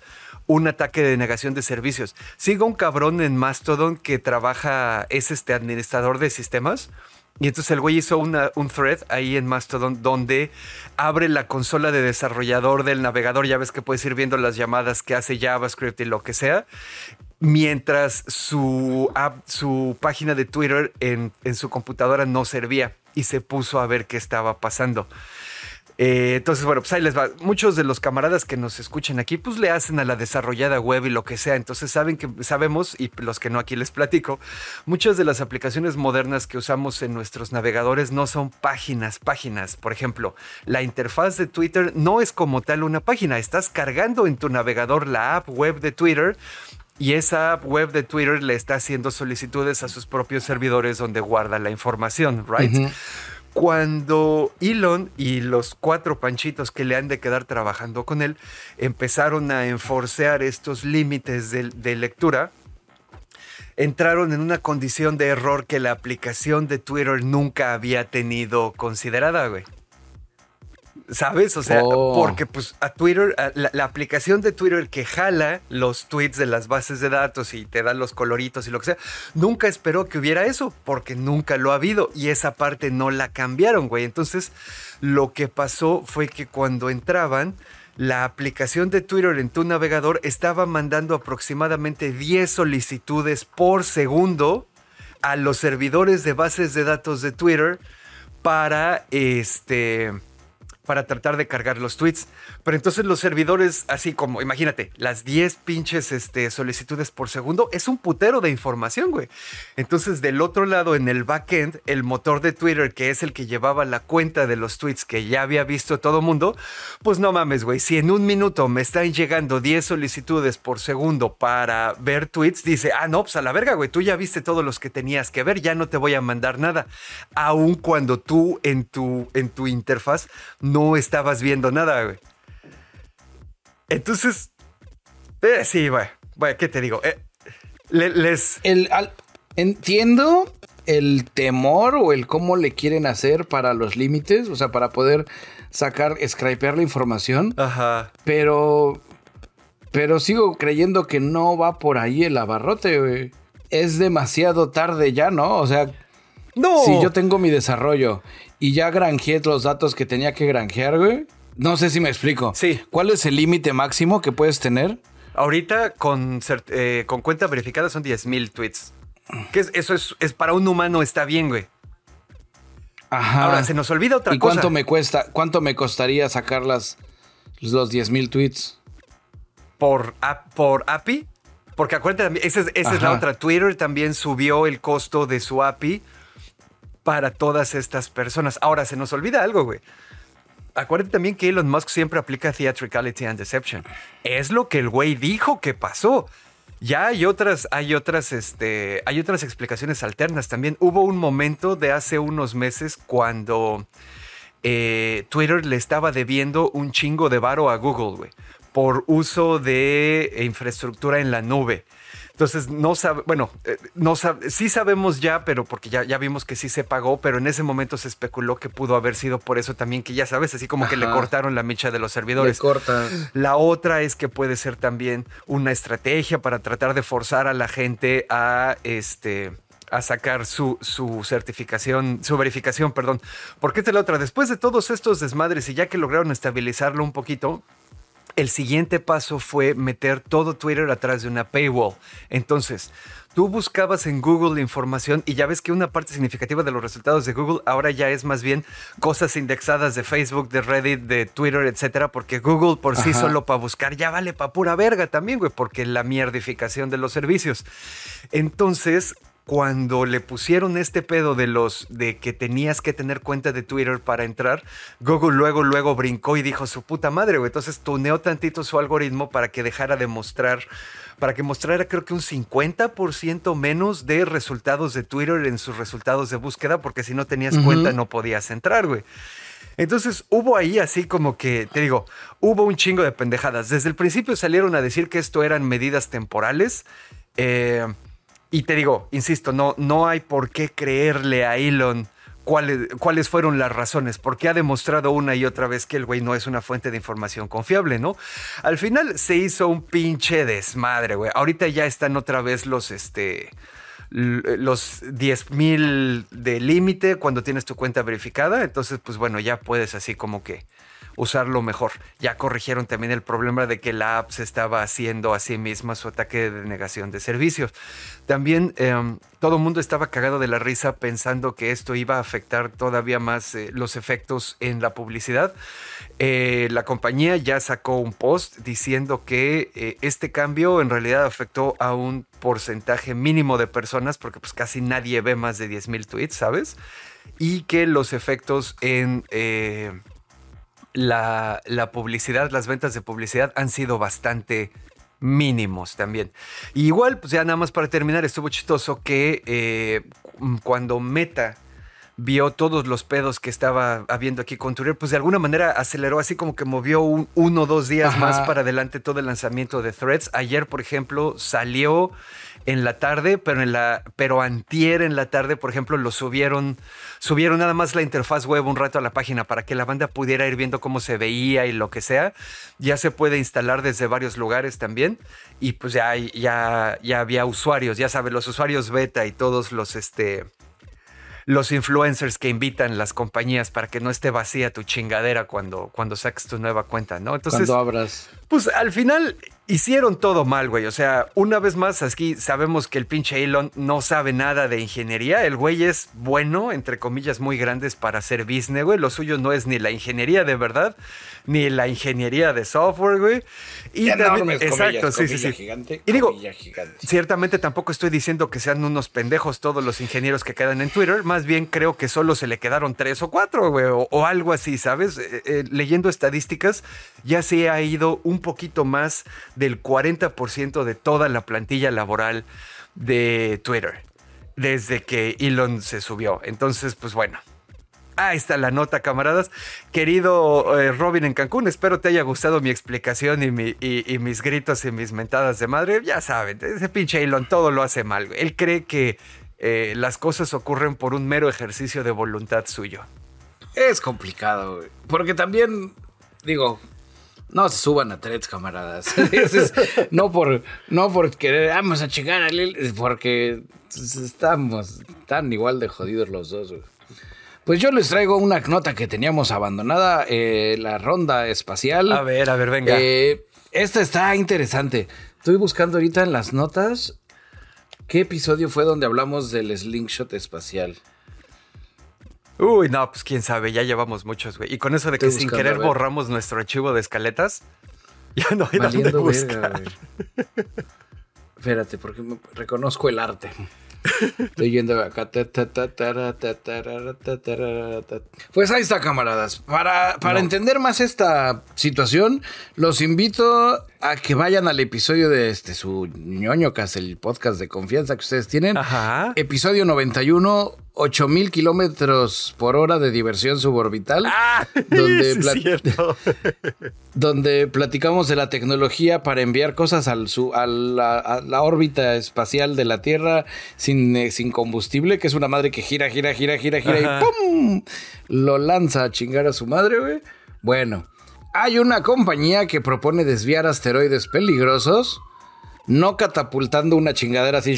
[SPEAKER 1] un ataque de negación de servicios. Sigo un cabrón en Mastodon que trabaja, es este administrador de sistemas. Y entonces el güey hizo un thread ahí en Mastodon donde abre la consola de desarrollador del navegador. Ya ves que puedes ir viendo las llamadas que hace JavaScript y lo que sea. Mientras su, app- su página de Twitter en, en su computadora no servía y se puso a ver qué estaba pasando. Eh, entonces, bueno, pues ahí les va. Muchos de los camaradas que nos escuchan aquí, pues le hacen a la desarrollada web y lo que sea. Entonces saben que sabemos, y los que no aquí les platico, muchas de las aplicaciones modernas que usamos en nuestros navegadores no son páginas, páginas. Por ejemplo, la interfaz de Twitter no es como tal una página. Estás cargando en tu navegador la app web de Twitter y esa app web de Twitter le está haciendo solicitudes a sus propios servidores donde guarda la información, ¿right? Cuando Elon y los cuatro panchitos que le han de quedar trabajando con él empezaron a enforcear estos límites de, lectura, entraron en una condición de error que la aplicación de Twitter nunca había tenido considerada, güey. ¿Sabes? O sea,
[SPEAKER 2] Oh.
[SPEAKER 1] porque pues a Twitter, a la, la aplicación de Twitter que jala los tweets de las bases de datos y te da los coloritos y lo que sea, nunca esperó que hubiera eso, porque nunca lo ha habido y esa parte no la cambiaron, güey. Entonces, lo que pasó fue que cuando entraban, la aplicación de Twitter en tu navegador estaba mandando aproximadamente 10 solicitudes por segundo a los servidores de bases de datos de Twitter para este para tratar de cargar los tweets. Pero entonces los servidores, así como, imagínate, las 10 pinches este, solicitudes por segundo, es un putero de información, güey. Entonces del otro lado, en el backend, el motor de Twitter, que es el que llevaba la cuenta de los tweets que ya había visto todo mundo, pues no mames, güey, si en un minuto me están llegando 10 solicitudes por segundo para ver tweets, dice, ah, no, pues a la verga, güey, tú ya viste todos los que tenías que ver, ya no te voy a mandar nada. Aun cuando tú en tu, en tu interfaz estabas viendo nada, güey. Entonces, eh, sí, güey, güey, ¿qué te digo? Eh, le- les...
[SPEAKER 2] El, al- entiendo el temor o el cómo le quieren hacer para los límites, o sea, para poder sacar, scrapear la información,
[SPEAKER 1] Ajá.
[SPEAKER 2] pero, pero sigo creyendo que no va por ahí el abarrote, güey. Es demasiado tarde ya, ¿no? O sea,
[SPEAKER 1] No.
[SPEAKER 2] si yo tengo mi desarrollo y ya granjeé los datos que tenía que granjear, güey. No sé si me explico.
[SPEAKER 1] Sí.
[SPEAKER 2] ¿Cuál es el límite máximo que puedes tener?
[SPEAKER 1] Ahorita con, eh, con cuenta verificada son 10.000 tweets. Que es- eso es, es para un humano está bien, güey.
[SPEAKER 2] Ajá.
[SPEAKER 1] Ahora, se nos olvida otra
[SPEAKER 2] ¿Y cuánto
[SPEAKER 1] cosa.
[SPEAKER 2] me cuesta? ¿Cuánto me costaría sacar las, los 10 mil tweets?
[SPEAKER 1] por, por API. Porque acuérdate, esa, es, esa es la otra. Twitter también subió el costo de su API para todas estas personas. Ahora, se nos olvida algo, güey. Acuérdate también que Elon Musk siempre aplica theatricality and deception. Es lo que el güey dijo que pasó. Ya hay otras, hay otras, este, hay otras explicaciones alternas también. Hubo un momento de hace unos meses cuando eh, Twitter le estaba debiendo un chingo de varo a Google, güey, por uso de infraestructura en la nube. Entonces, no sabe, bueno, eh, no sabe, sí sabemos ya, pero porque ya, ya vimos que sí se pagó, pero en ese momento se especuló que pudo haber sido por eso también, que ya sabes, así como que le cortaron la mecha de los servidores.
[SPEAKER 2] cortas.
[SPEAKER 1] La otra es que puede ser también una estrategia para tratar de forzar a la gente a este a sacar su, su certificación, su verificación, perdón. Porque esta es la otra. Después de todos estos desmadres y ya que lograron estabilizarlo un poquito, el siguiente paso fue meter todo Twitter atrás de una paywall. Entonces, tú buscabas en Google información y ya ves que una parte significativa de los resultados de Google ahora ya es más bien cosas indexadas de Facebook, de Reddit, de Twitter, etcétera, porque Google por sí solo para buscar ya vale para pura verga también, güey, porque la mierdificación de los servicios. Entonces, cuando le pusieron este pedo de los de que tenías que tener cuenta de Twitter para entrar, Google luego luego brincó y dijo su puta madre, güey. Entonces tuneó tantito su algoritmo para que dejara de mostrar para que mostrara creo que un 50% menos de resultados de Twitter en sus resultados de búsqueda, porque si no tenías
[SPEAKER 2] Ujú.
[SPEAKER 1] cuenta no podías entrar, güey. Entonces hubo ahí así como que, te digo, hubo un chingo de pendejadas. Desde el principio salieron a decir que esto eran medidas temporales. eh, y te digo, insisto, no, no hay por qué creerle a Elon cuáles, cuáles fueron las razones, porque ha demostrado una y otra vez que el güey no es una fuente de información confiable, ¿no? Al final se hizo un pinche desmadre, güey. Ahorita ya están otra vez los, este, los 10 mil de límite cuando tienes tu cuenta verificada. Entonces, pues bueno, ya puedes así como que usarlo mejor. Ya corrigieron también el problema de que la app se estaba haciendo a sí misma su ataque de denegación de servicios. También em, todo el mundo estaba cagado de la risa pensando que esto iba a afectar todavía más eh, los efectos en la publicidad. Eh, la compañía ya sacó un post diciendo que eh, este cambio en realidad afectó a un porcentaje mínimo de personas porque pues casi nadie ve más de 10.000 tweets, ¿sabes? Y que los efectos en la, publicidad, las ventas de publicidad han sido bastante mínimos también. igual, pues ya nada más para terminar, estuvo chistoso que eh, cuando Meta vio todos los pedos que estaba habiendo aquí con Twitter, pues de alguna manera aceleró así como que movió un, uno o dos días más para adelante todo el lanzamiento de Threads. Ayer, por ejemplo, salió en la tarde, pero en la, pero antier en la tarde, por ejemplo, lo subieron, subieron nada más la interfaz web un rato a la página para que la banda pudiera ir viendo cómo se veía y lo que sea. Ya se puede instalar desde varios lugares también. Y pues ya, ya, ya había usuarios, ya sabes, los usuarios beta y todos los este los influencers que invitan las compañías para que no esté vacía tu chingadera cuando, cuando saques tu nueva cuenta, ¿no?
[SPEAKER 2] Entonces, cuando abras.
[SPEAKER 1] Pues al final hicieron todo mal, güey. O sea, una vez más, aquí sabemos que el pinche Elon no sabe nada de ingeniería. El güey es bueno, entre comillas, muy grandes para hacer business, güey. Lo suyo no es ni la ingeniería de verdad, ni la ingeniería de software, güey.
[SPEAKER 2] Y también,
[SPEAKER 1] exacto, sí, sí, sí.
[SPEAKER 2] y
[SPEAKER 1] digo, ciertamente tampoco estoy diciendo que sean unos pendejos todos los ingenieros que quedan en Twitter. Más bien creo que solo se le quedaron tres o cuatro, güey, o, algo así, ¿sabes? Eh, eh, leyendo estadísticas, ya se ha ido un poquito más del 40% de toda la plantilla laboral de Twitter desde que Elon se subió. Entonces, pues bueno. Ahí está la nota, camaradas. Querido eh, Robin en Cancún, espero te haya gustado mi explicación y, mis gritos y mis mentadas de madre. Ya saben, ese pinche Elon todo lo hace mal. Él cree que eh, las cosas ocurren por un mero ejercicio de voluntad suyo.
[SPEAKER 2] Es complicado, Porque también, digo, no se suban a threads, camaradas. no, por, no por querer, vamos a checar a Lil, porque estamos tan igual de jodidos los dos. Pues yo les traigo una nota que teníamos abandonada, eh, la ronda espacial.
[SPEAKER 1] A ver, a ver, venga.
[SPEAKER 2] Eh, esta está interesante. Estoy buscando ahorita en las notas qué episodio fue donde hablamos del slingshot espacial.
[SPEAKER 1] Uy, no, pues quién sabe, ya llevamos muchos, güey. Y con eso de que sin querer borramos nuestro archivo de escaletas, ya no hay buscar.
[SPEAKER 2] Espérate, porque reconozco el arte. Estoy yendo acá. Pues ahí está, camaradas. Para, para entender más esta situación, los invito a que vayan al episodio de este su ñoño el podcast de confianza que ustedes tienen.
[SPEAKER 1] Ajá.
[SPEAKER 2] Episodio 91, 8000 kilómetros por hora de diversión suborbital.
[SPEAKER 1] Ah, donde,
[SPEAKER 2] donde platicamos de la tecnología para enviar cosas al su, a, la, órbita espacial de la Tierra sin, eh, sin combustible, que es una madre que gira, gira, gira, gira, gira y ¡pum! Lo lanza a chingar a su madre, güey. Bueno, hay una compañía que propone desviar asteroides peligrosos no catapultando una chingadera así,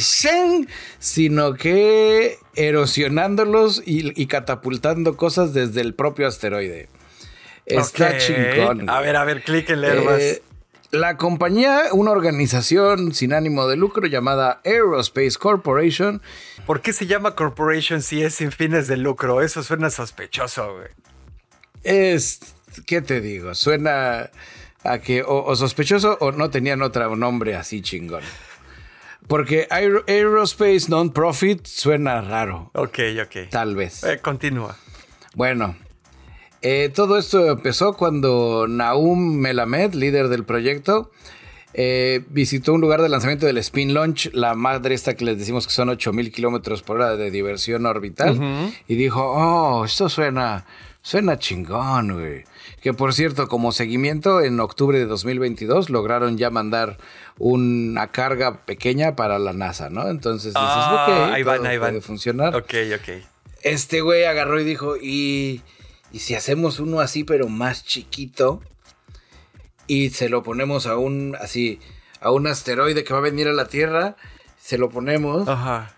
[SPEAKER 2] sino que erosionándolos y, catapultando cosas desde el propio asteroide. Está chingón.
[SPEAKER 1] A ver, a ver, clic en leer más. Eh,
[SPEAKER 2] la compañía, una organización sin ánimo de lucro llamada Aerospace Corporation.
[SPEAKER 1] ¿Por qué se llama corporation si es sin fines de lucro? Eso suena sospechoso, güey.
[SPEAKER 2] Es, ¿qué te digo? Suena a que o, sospechoso o no tenían otro nombre así chingón. Porque Aerospace Non-Profit suena raro.
[SPEAKER 1] Ok, ok.
[SPEAKER 2] Tal vez.
[SPEAKER 1] Eh, continúa.
[SPEAKER 2] Bueno, eh, todo esto empezó cuando Naum Melamed, líder del proyecto, eh, visitó un lugar de lanzamiento del Spin Launch, la madre esta que les decimos que son 8000 kilómetros por hora de diversión orbital, y dijo: Oh, esto suena, suena chingón, güey. Que por cierto, como seguimiento, en octubre de 2022 lograron ya mandar una carga pequeña para la NASA, ¿no? Entonces dices,
[SPEAKER 1] ah, ahí van, ahí
[SPEAKER 2] puede funcionar.
[SPEAKER 1] Ok, ok.
[SPEAKER 2] Este güey agarró y dijo, ¿y, y si hacemos uno así, pero más chiquito? Y se lo ponemos a un, así, a un asteroide que va a venir a la Tierra, se lo ponemos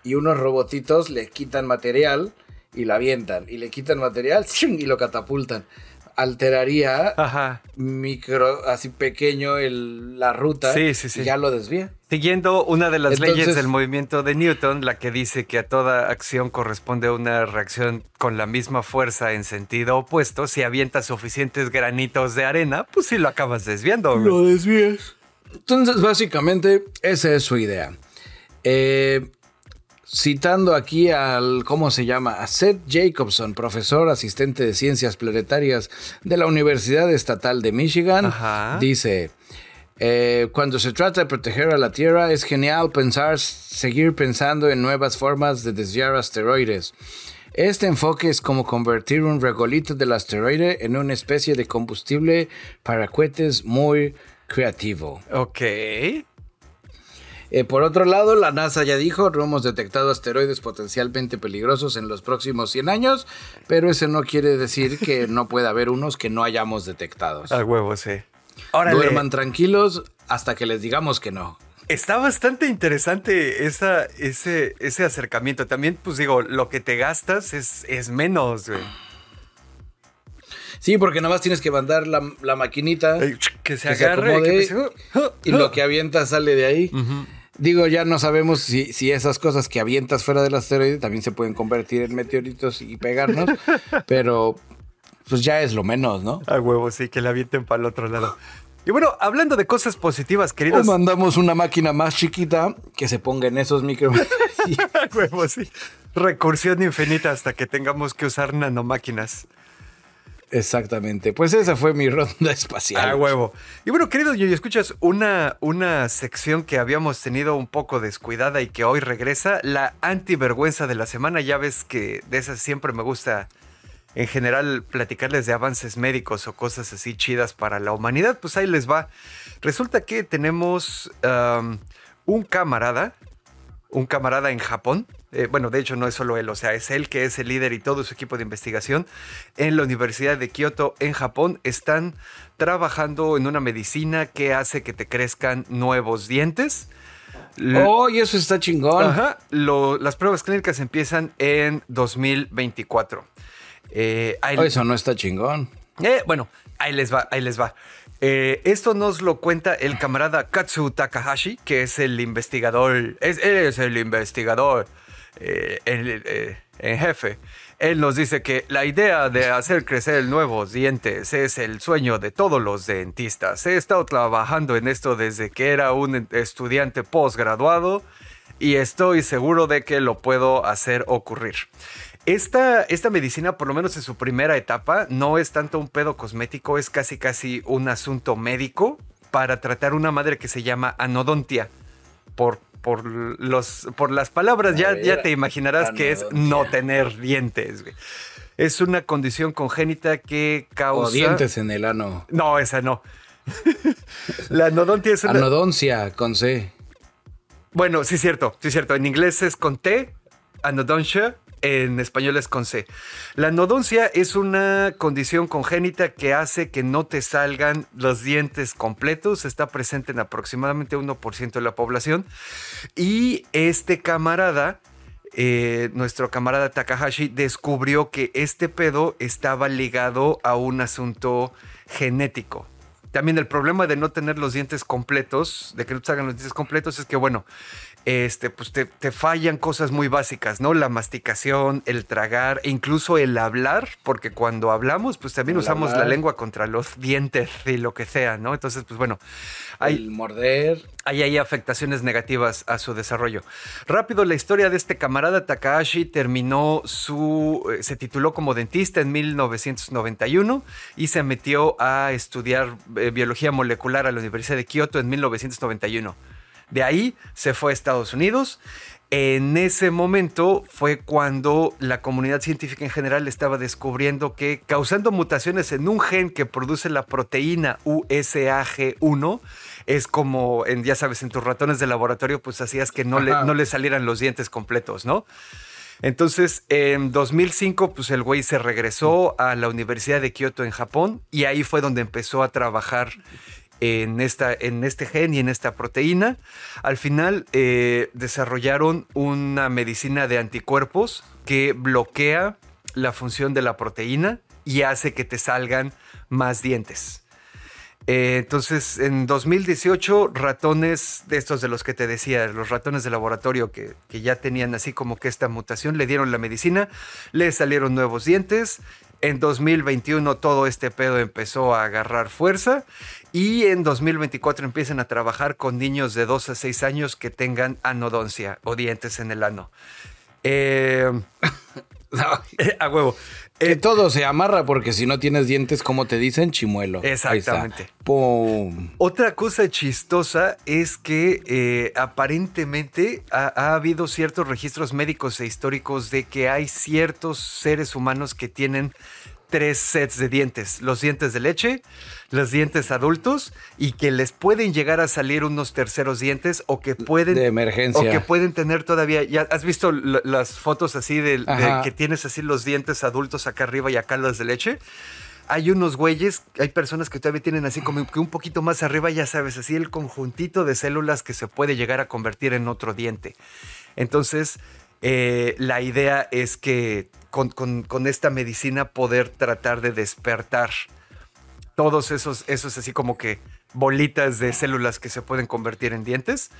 [SPEAKER 2] y unos robotitos le quitan material y la avientan y le quitan material y lo catapultan. Alteraría
[SPEAKER 1] Ajá.
[SPEAKER 2] micro, así pequeño el, la ruta.
[SPEAKER 1] Sí, sí, sí.
[SPEAKER 2] Y ya lo desvía.
[SPEAKER 1] Siguiendo una de las
[SPEAKER 2] Entonces-
[SPEAKER 1] leyes del movimiento de Newton, la que dice que a toda acción corresponde una reacción con la misma fuerza en sentido opuesto, si avientas suficientes granitos de arena, pues sí lo acabas desviando.
[SPEAKER 2] Lo desvías. Entonces, básicamente, esa es su idea. Eh, citando aquí al, ¿cómo se llama? A Seth Jacobson, profesor asistente de ciencias planetarias de la Universidad Estatal de Michigan,
[SPEAKER 1] Ajá.
[SPEAKER 2] dice... eh, cuando se trata de proteger a la Tierra, es genial pensar, seguir pensando en nuevas formas de desviar asteroides. Este enfoque es como convertir un regolito del asteroide en una especie de combustible para cohetes muy creativo.
[SPEAKER 1] Ok.
[SPEAKER 2] Eh, por otro lado, la NASA ya dijo, no hemos detectado asteroides potencialmente peligrosos en los próximos 100 años, pero eso no quiere decir que no pueda haber unos que no hayamos detectados.
[SPEAKER 1] A huevo, sí. Órale.
[SPEAKER 2] Duerman tranquilos hasta que les digamos que no.
[SPEAKER 1] Está bastante interesante esa, ese, ese acercamiento. También, pues digo, lo que te gastas es, es menos, güey.
[SPEAKER 2] Sí, porque nada más tienes que mandar la, la maquinita
[SPEAKER 1] Ay, Que se
[SPEAKER 2] Que se
[SPEAKER 1] agarre
[SPEAKER 2] acomode
[SPEAKER 1] que empiece-
[SPEAKER 2] y lo que avienta sale de ahí. Digo, ya no sabemos si, si esas cosas que avientas fuera del asteroide también se pueden convertir en meteoritos y pegarnos, pero pues ya es lo menos, ¿no?
[SPEAKER 1] A huevo, sí, que la avienten para el otro lado. Y bueno, hablando de cosas positivas,
[SPEAKER 2] O
[SPEAKER 1] queridos.
[SPEAKER 2] mandamos una máquina más chiquita que se ponga en esos micro.
[SPEAKER 1] A huevo, sí. Recursión infinita hasta que tengamos que usar nanomáquinas.
[SPEAKER 2] Exactamente. Pues esa fue mi ronda espacial.
[SPEAKER 1] A huevo. Y bueno, queridos yo escuchas una, una sección que habíamos tenido un poco descuidada y que hoy regresa, la antivergüenza de la semana. Ya ves que de esas siempre me gusta en general platicarles de avances médicos o cosas así chidas para la humanidad. Pues ahí les va. Resulta que tenemos un camarada, un camarada en Japón. Eh, bueno, de hecho no es solo él, o sea, es él que es el líder y todo su equipo de investigación en la Universidad de Kioto en Japón. Están trabajando en una medicina que hace que te crezcan nuevos dientes.
[SPEAKER 2] Oh, y eso está chingón.
[SPEAKER 1] Ajá, lo- las pruebas clínicas empiezan en 2024. Eh, ahí-
[SPEAKER 2] Oh, eso no está chingón.
[SPEAKER 1] eh, bueno, ahí les va, ahí les va. Eh, esto nos lo cuenta el camarada Katsu Takahashi, que es el investigador, es el investigador eh, el- eh, en jefe. Él nos dice que la idea de hacer crecer nuevos dientes es el sueño de todos los dentistas. He estado trabajando en esto desde que era un estudiante posgraduado y estoy seguro de que lo puedo hacer ocurrir. Esta, esta medicina, por lo menos en su primera etapa, no es tanto un pedo cosmético, es casi casi un asunto médico para tratar una madre que se llama anodontia. Por, por, los, por las palabras ya, ya te imaginarás que es no tener dientes. güey. Es una condición congénita que causa...
[SPEAKER 2] O dientes en el ano.
[SPEAKER 1] No, esa no. La anodontia es una...
[SPEAKER 2] Anodoncia con C.
[SPEAKER 1] Bueno, sí es cierto, sí es cierto. En inglés es con T, anodontia, en español es con C. La anodoncia es una condición congénita que hace que no te salgan los dientes completos. Está presente en aproximadamente 1% de la población. Y este camarada, eh, nuestro camarada Takahashi, descubrió que este pedo estaba ligado a un asunto genético. También el problema de no tener los dientes completos, de que no te salgan los dientes completos, es que, bueno, este, pues te, te fallan cosas muy básicas, ¿no? La masticación, el tragar, e incluso el hablar, porque cuando hablamos, pues también
[SPEAKER 2] El
[SPEAKER 1] usamos
[SPEAKER 2] hablar.
[SPEAKER 1] la lengua contra los dientes y lo que sea, ¿no? Entonces, pues bueno, hay,
[SPEAKER 2] El morder.
[SPEAKER 1] Ahí hay afectaciones negativas a su desarrollo. Rápido, la historia de este camarada Takahashi terminó su. eh, se tituló como dentista en 1991 y se metió a estudiar eh, biología molecular a la Universidad de Kioto en 1991. De ahí se fue a Estados Unidos. En ese momento fue cuando la comunidad científica en general estaba descubriendo que causando mutaciones en un gen que produce la proteína USAG1, es como, en, ya sabes, en tus ratones de laboratorio, pues hacías que no le,
[SPEAKER 2] Ajá.
[SPEAKER 1] no le salieran los dientes completos, ¿no? Entonces, en 2005, pues el güey se regresó a la Universidad de Kioto en Japón y ahí fue donde empezó a trabajar en, esta, en este gen y en esta proteína. Al final eh, desarrollaron una medicina de anticuerpos que bloquea la función de la proteína y hace que te salgan más dientes. Eh, entonces, en 2018, ratones de estos de los que te decía, los ratones de laboratorio que, que, ya tenían así como que esta mutación, le dieron la medicina, le salieron nuevos dientes. En 2021 todo este pedo empezó a agarrar fuerza y en 2024 empiezan a trabajar con niños de 2 a 6 años que tengan anodoncia o dientes en el ano. Eh, a huevo.
[SPEAKER 2] Que eh, todo se amarra porque si no tienes dientes, como te dicen, chimuelo.
[SPEAKER 1] Exactamente. Otra cosa chistosa es que eh, aparentemente ha, habido ciertos registros médicos e históricos de que hay ciertos seres humanos que tienen tres sets de dientes, los dientes de leche, los dientes adultos y que les pueden llegar a salir unos terceros dientes o que pueden
[SPEAKER 2] de emergencia.
[SPEAKER 1] o que pueden tener todavía ya has visto las fotos así de, que tienes así los dientes adultos acá arriba y acá los de leche hay unos güeyes, hay personas que todavía tienen así como que un poquito más arriba, ya sabes, así el conjuntito de células que se puede llegar a convertir en otro diente. Entonces, eh, la idea es que con, esta medicina poder tratar de despertar todos esos, esos así como que bolitas de células que se pueden convertir en dientes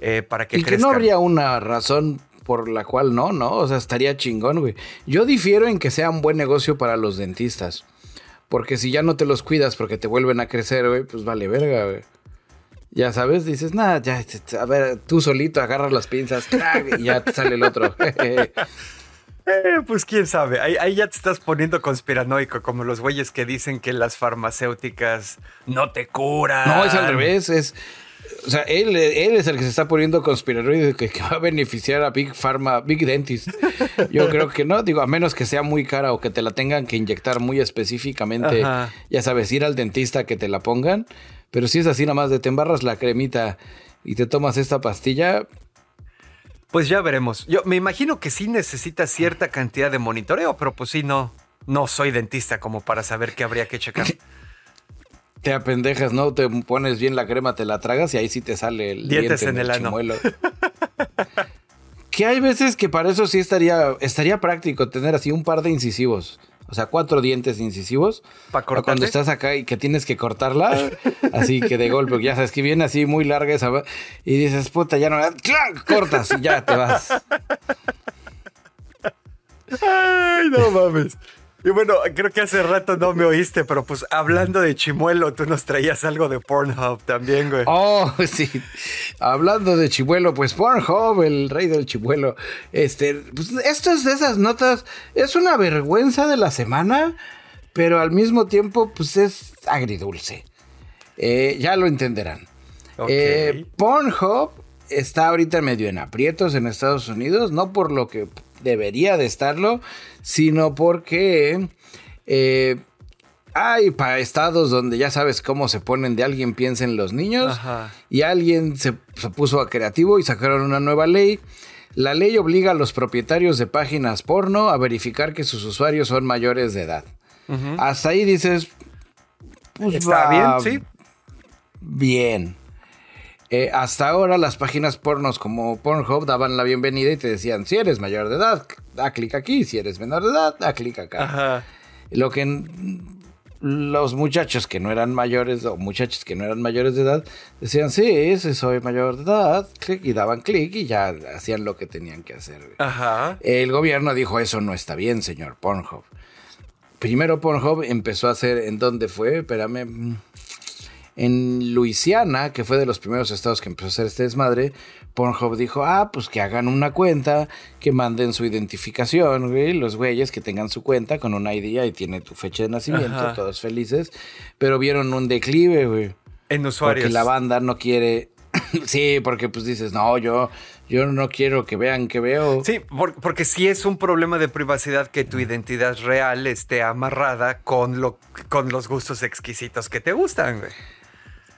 [SPEAKER 1] eh, para que
[SPEAKER 2] y que no habría una razón por la cual no, ¿no? O sea, estaría chingón, güey. Yo difiero en que sea un buen negocio para los dentistas. Porque si ya no te los cuidas porque te vuelven a crecer, güey, pues vale verga, güey. Ya sabes, dices, nada, ya, a ver, tú solito agarras las pinzas y ya te sale el otro.
[SPEAKER 1] Eh, pues quién sabe, ahí, ya te estás poniendo conspiranoico, como los güeyes que dicen que las farmacéuticas no te curan.
[SPEAKER 2] No, es al revés, es... O sea, él, él es el que se está poniendo conspiranoico que, que va a beneficiar a Big Pharma, Big Dentist. Yo creo que no, digo, a menos que sea muy cara o que te la tengan que inyectar muy específicamente, ya sabes, ir al dentista que te la pongan. Pero si es así, nada más de te embarras la cremita y te tomas esta pastilla,
[SPEAKER 1] pues ya veremos. Yo me imagino que sí necesita cierta cantidad de monitoreo, pero pues sí, no, no soy dentista como para saber qué habría que checar.
[SPEAKER 2] Te apendejas, ¿no? Te pones bien la crema, te la tragas y ahí sí te sale el
[SPEAKER 1] Dientes en el, ano.
[SPEAKER 2] que hay veces que para eso sí estaría, estaría práctico tener así un par de incisivos. O sea, cuatro dientes incisivos. Para cuando estás acá y que tienes que cortarla, así que de golpe, ya sabes que viene así muy larga esa. Y dices, puta, ya no. ¡Clank! Cortas y ya te vas.
[SPEAKER 1] Ay, no mames. Y bueno, creo que hace rato no me oíste, pero pues hablando de chimuelo, tú nos traías algo de Pornhub también, güey.
[SPEAKER 2] Oh, sí. Hablando de chimuelo, pues Pornhub, el rey del chimuelo. Este, pues esto es de esas notas, es una vergüenza de la semana, pero al mismo tiempo, pues es agridulce. Eh, ya lo entenderán. Eh, Pornhub está ahorita medio en aprietos en Estados Unidos, no por lo que debería de estarlo, sino porque eh, hay para estados donde ya sabes cómo se ponen de alguien piensa en los niños y alguien se, puso a creativo y sacaron una nueva ley. La ley obliga a los propietarios de páginas porno a verificar que sus usuarios son mayores de edad. Hasta ahí dices,
[SPEAKER 1] pues está bien, sí.
[SPEAKER 2] Bien. Eh, hasta ahora las páginas pornos como Pornhub daban la bienvenida y te decían, si eres mayor de edad, da clic aquí, si eres menor de edad, da clic acá. Lo que los muchachos que no eran mayores o muchachos que no eran mayores de edad decían, sí, sí soy mayor de edad, clic y daban clic y ya hacían lo que tenían que hacer. El gobierno dijo, eso no está bien, señor Pornhub. Primero Pornhub empezó a hacer, ¿en dónde fue? Espérame en Luisiana, que fue de los primeros estados que empezó a hacer este desmadre, Pornhub dijo, ah, pues que hagan una cuenta, que manden su identificación, güey, los güeyes que tengan su cuenta con una ID y tiene tu fecha de nacimiento, todos felices, pero vieron un declive, güey.
[SPEAKER 1] En usuarios.
[SPEAKER 2] Porque la banda no quiere... sí, porque pues dices, no, yo, yo no quiero que vean que veo.
[SPEAKER 1] Sí, porque si es un problema de privacidad que tu identidad real esté amarrada con, lo, con los gustos exquisitos que te gustan, güey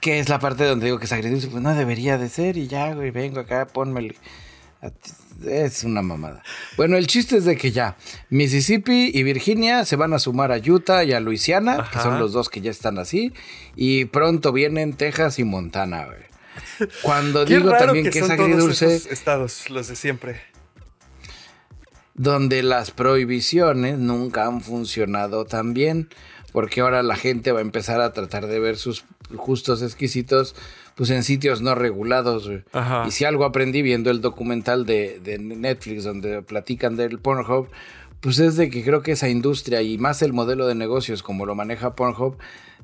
[SPEAKER 2] que es la parte donde digo que es agridulce, pues no debería de ser y ya, güey, vengo acá, ponme Es una mamada. Bueno, el chiste es de que ya Mississippi y Virginia se van a sumar a Utah y a Luisiana, que son los dos que ya están así, y pronto vienen Texas y Montana, güey. Cuando digo también que, es agridulce.
[SPEAKER 1] estados, los de siempre.
[SPEAKER 2] donde las prohibiciones nunca han funcionado tan bien, porque ahora la gente va a empezar a tratar de ver sus justos exquisitos pues en sitios no regulados. Y si algo aprendí viendo el documental de, de, Netflix donde platican del Pornhub, pues es de que creo que esa industria y más el modelo de negocios como lo maneja Pornhub,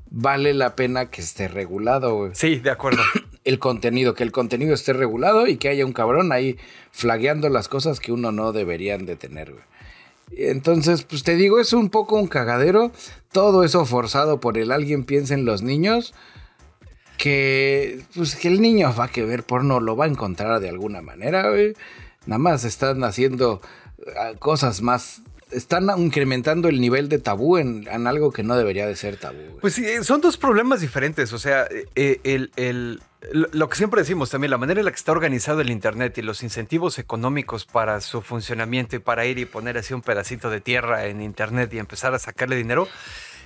[SPEAKER 2] vale la pena que esté regulado.
[SPEAKER 1] Sí, de acuerdo.
[SPEAKER 2] el contenido, que el contenido esté regulado y que haya un cabrón ahí flagueando las cosas que uno no deberían de tener, güey. Entonces, pues te digo, es un poco un cagadero. Todo eso forzado por el alguien piensa en los niños. Que, pues, que el niño va a que ver porno lo va a encontrar de alguna manera, güey. Nada más están haciendo ah, cosas más están incrementando el nivel de tabú en, algo que no debería de ser tabú.
[SPEAKER 1] Pues sí, son dos problemas diferentes. O sea, eh, el, el, lo que siempre decimos también, la manera en la que está organizado el Internet y los incentivos económicos para su funcionamiento y para ir y poner así un pedacito de tierra en Internet y empezar a sacarle dinero,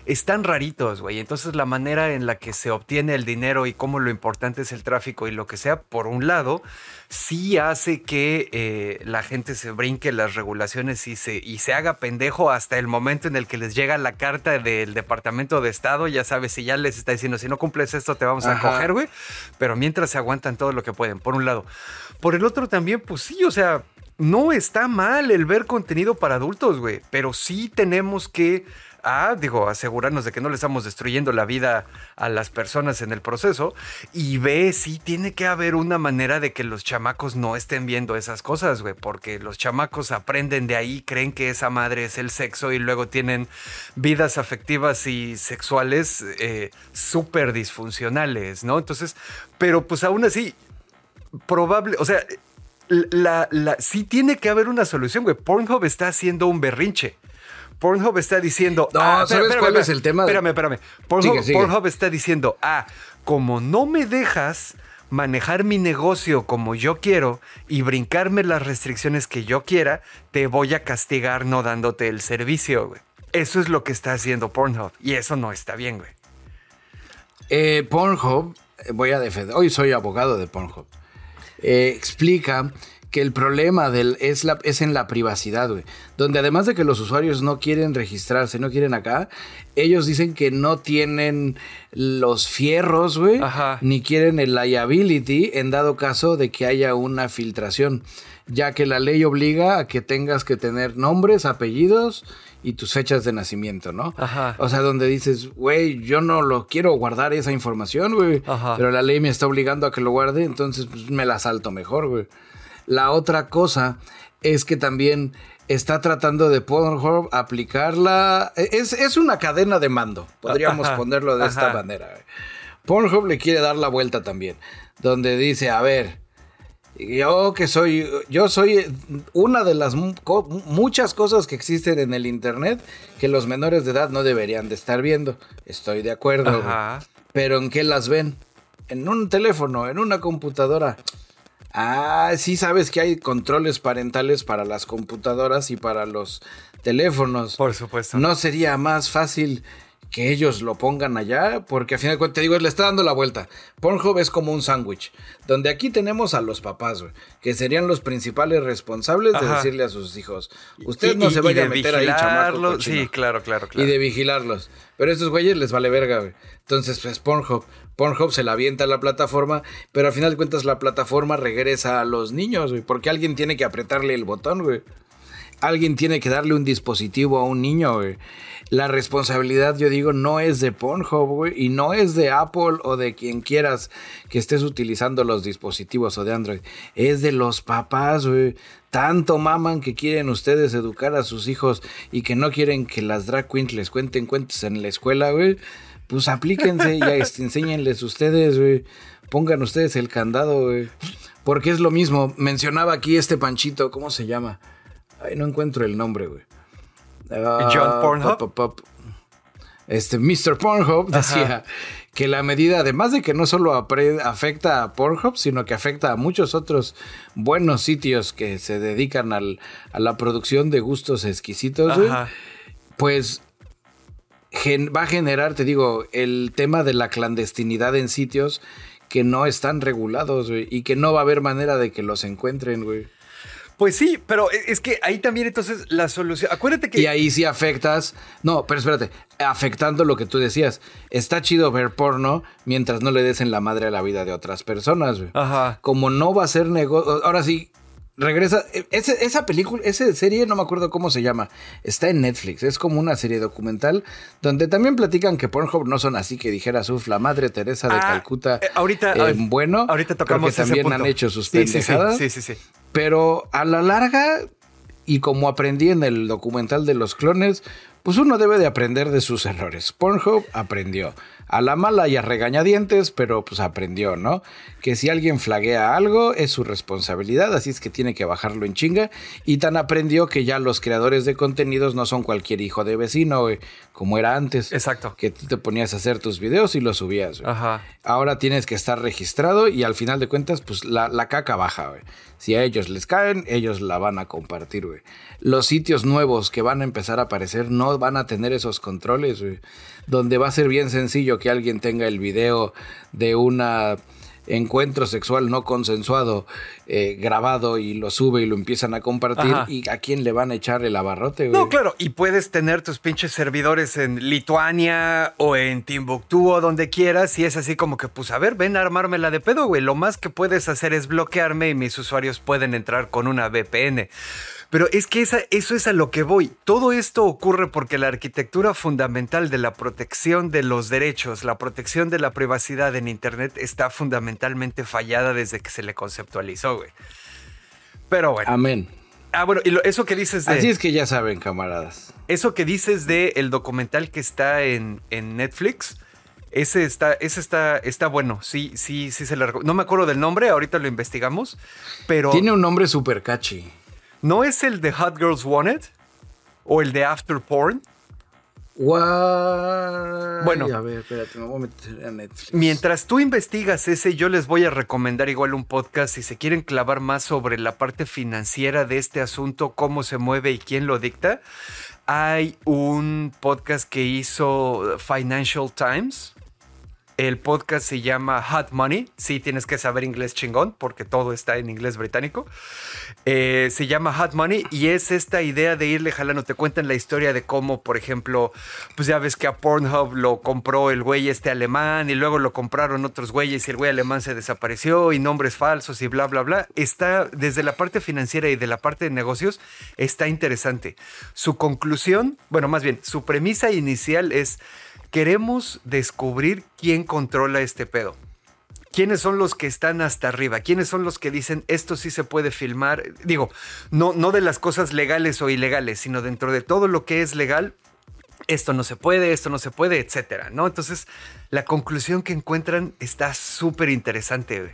[SPEAKER 1] están raritos, güey. Entonces la manera en la que se obtiene el dinero y cómo lo importante es el tráfico y lo que sea, por un lado, sí hace que eh, la gente se brinque las regulaciones y se, y se haga pendejo hasta el momento en el que les llega la carta del Departamento de Estado. Ya sabes, si ya les está diciendo, si no cumples esto, te vamos a coger, güey. Pero mientras se aguantan todo lo que pueden, por un lado. Por el otro también, pues sí, o sea, no está mal el ver contenido para adultos, güey. Pero sí tenemos que a, digo, asegurarnos de que no le estamos destruyendo la vida a las personas en el proceso. Y B, sí tiene que haber una manera de que los chamacos no estén viendo esas cosas, güey, porque los chamacos aprenden de ahí, creen que esa madre es el sexo y luego tienen vidas afectivas y sexuales eh, súper disfuncionales, ¿no? Entonces, pero pues aún así, probable, o sea, la, la, sí tiene que haber una solución, güey. Pornhub está haciendo un berrinche. Pornhub está diciendo.
[SPEAKER 2] No, ah, ¿sabes cuál es el tema?
[SPEAKER 1] Espérame, espérame. Pornhub, está diciendo, ah, como no me dejas manejar mi negocio como yo quiero y brincarme las restricciones que yo quiera, te voy a castigar no dándote el servicio, güey. Eso es lo que está haciendo Pornhub y eso no está bien, güey.
[SPEAKER 2] Eh, Pornhub, eh, voy a defender, hoy soy abogado de Pornhub, eh, explica que el problema del, es, la, es en la privacidad, güey. Donde además de que los usuarios no quieren registrarse, no quieren acá, ellos dicen que no tienen los fierros, güey, ni quieren el liability en dado caso de que haya una filtración, ya que la ley obliga a que tengas que tener nombres, apellidos y tus fechas de nacimiento, ¿no? Ajá. O sea, donde dices, güey, yo no lo quiero guardar esa información, güey, pero la ley me está obligando a que lo guarde, entonces pues, me la salto mejor, güey. La otra cosa es que también está tratando de Pornhub aplicarla. Es, es una cadena de mando, podríamos ponerlo de esta manera. Pornhub le quiere dar la vuelta también, donde dice, a ver, yo que soy, yo soy una de las muchas cosas que existen en el Internet que los menores de edad no deberían de estar viendo. Estoy de acuerdo. Pero ¿en qué las ven? En un teléfono, en una computadora. Ah, sí sabes que hay controles parentales para las computadoras y para los teléfonos.
[SPEAKER 1] Por supuesto.
[SPEAKER 2] ¿No sería más fácil que ellos lo pongan allá? Porque al final de cuentas, te digo, le está dando la vuelta. Pornhub es como un sándwich, donde aquí tenemos a los papás, que serían los principales responsables de decirle a sus hijos, usted no se vaya a meter ahí, chamaco.
[SPEAKER 1] Sí, claro, claro, claro.
[SPEAKER 2] Y de vigilarlos. Pero a estos güeyes les vale verga, güey. Entonces, pues Pornhub. Pornhub se la avienta a la plataforma, pero al final de cuentas la plataforma regresa a los niños, güey, porque alguien tiene que apretarle el botón, güey. Alguien tiene que darle un dispositivo a un niño, güey. La responsabilidad, yo digo, no es de Pornhub, güey, y no es de Apple o de quien quieras que estés utilizando los dispositivos o de Android. Es de los papás, güey. Tanto maman que quieren ustedes educar a sus hijos y que no quieren que las drag queens les cuenten cuentos en la escuela, güey pues aplíquense y enséñenles ustedes, güey. Pongan ustedes el candado, güey. Porque es lo mismo. Mencionaba aquí este panchito, ¿cómo se llama? Ay, no encuentro el nombre, güey.
[SPEAKER 1] John ah, Pornhub.
[SPEAKER 2] Este, Mr. Pornhub decía que la medida, además de que no solo afecta a Pornhub, sino que afecta a muchos otros buenos sitios que se dedican al, a la producción de gustos exquisitos, pues va a generar, te digo, el tema de la clandestinidad en sitios que no están regulados, güey, y que no va a haber manera de que los encuentren, güey.
[SPEAKER 1] Pues sí, pero e, es que ahí también entonces la solución. Acuérdate que.
[SPEAKER 2] Y ahí sí afectas. No, pero espérate. Afectando lo que tú decías. Está chido ver porno mientras no le des en la madre a la vida de otras personas, güey.
[SPEAKER 1] Ajá.
[SPEAKER 2] Como no va a ser negocio. Ahora sí, regresa. e, ese- esa película, esa serie, no me acuerdo cómo se llama. Está en Netflix. Es como una serie documental donde también platican que Pornhub no son así que dijeras, uf, la madre Teresa de
[SPEAKER 1] Ah,
[SPEAKER 2] Calcuta.
[SPEAKER 1] eh, ahorita.
[SPEAKER 2] eh, bueno,
[SPEAKER 1] Ahorita tocamos
[SPEAKER 2] que también
[SPEAKER 1] ese
[SPEAKER 2] han hecho sus
[SPEAKER 1] Sí, sí, sí,
[SPEAKER 2] pendejadas.
[SPEAKER 1] Sí, sí, sí.
[SPEAKER 2] Pero a la larga, y como aprendí en el documental de los clones, pues uno debe de aprender de sus errores. Pornhub aprendió. A la mala y a regañadientes, pero pues aprendió, ¿no? Que si alguien flaguea algo es su responsabilidad, así es que tiene que bajarlo en chinga. Y tan aprendió que ya los creadores de contenidos no son cualquier hijo de vecino, güey, como era antes.
[SPEAKER 1] Exacto.
[SPEAKER 2] Que tú te ponías a hacer tus videos y los subías. güey.
[SPEAKER 1] Ajá.
[SPEAKER 2] Ahora tienes que estar registrado y al final de cuentas, pues la, la caca baja, güey. Si a ellos les caen, ellos la van a compartir, güey. Los sitios nuevos que van a empezar a aparecer no van a tener esos controles, güey. Donde va a ser bien sencillo que alguien tenga el video de una encuentro sexual no consensuado eh, grabado y lo sube y lo empiezan a compartir
[SPEAKER 1] Ajá.
[SPEAKER 2] y a quién le van a echar el abarrote, güey.
[SPEAKER 1] No, claro, y puedes tener tus pinches servidores en Lituania o en Timbuktu o donde quieras y es así como que, pues a ver, ven a armármela de pedo, güey. Lo más que puedes hacer es bloquearme y mis usuarios pueden entrar con una VPN. Pero es que esa- eso es a lo que voy. Todo esto ocurre porque la arquitectura fundamental de la protección de los derechos, la protección de la privacidad en Internet está fundamentalmente fallada desde que se le conceptualizó, güey. Pero bueno.
[SPEAKER 2] Amén.
[SPEAKER 1] Ah, bueno, y lo- eso que dices de...
[SPEAKER 2] Así es que ya saben, camaradas.
[SPEAKER 1] Eso que dices de el documental que está en, en Netflix, ese está, ese está, está bueno. Sí, sí, sí se le reco- No me acuerdo del nombre, ahorita lo investigamos. Pero
[SPEAKER 2] Tiene un nombre super catchy.
[SPEAKER 1] ¿No es el de Hot Girls Wanted? ¿O el de After Porn? Bueno.
[SPEAKER 2] a ver, espérate, me voy a meter a Netflix.
[SPEAKER 1] Mientras tú investigas ese, yo les voy a recomendar igual un podcast si se quieren clavar más sobre la parte financiera de este asunto, cómo se mueve y quién lo dicta. Hay un podcast que hizo Financial Times. El podcast se llama Hot Money. Sí, tienes que saber inglés chingón porque todo está en inglés británico. Eh, se llama Hot Money y es esta idea de irle jalando. Te cuentan la historia de cómo, por ejemplo, pues ya ves que a Pornhub lo compró el güey este alemán y luego lo compraron otros güeyes y el güey alemán se desapareció y nombres falsos y bla, bla, bla. Está desde la parte financiera y de la parte de negocios, está interesante. Su conclusión, bueno, más bien, su premisa inicial es, queremos descubrir quién controla este pedo. ¿Quiénes son los que están hasta arriba? ¿Quiénes son los que dicen esto sí se puede filmar? Digo, no, no de las cosas legales o ilegales, sino dentro de todo lo que es legal, esto no se puede, esto no se puede, etcétera, ¿no? Entonces, la conclusión que encuentran está súper interesante.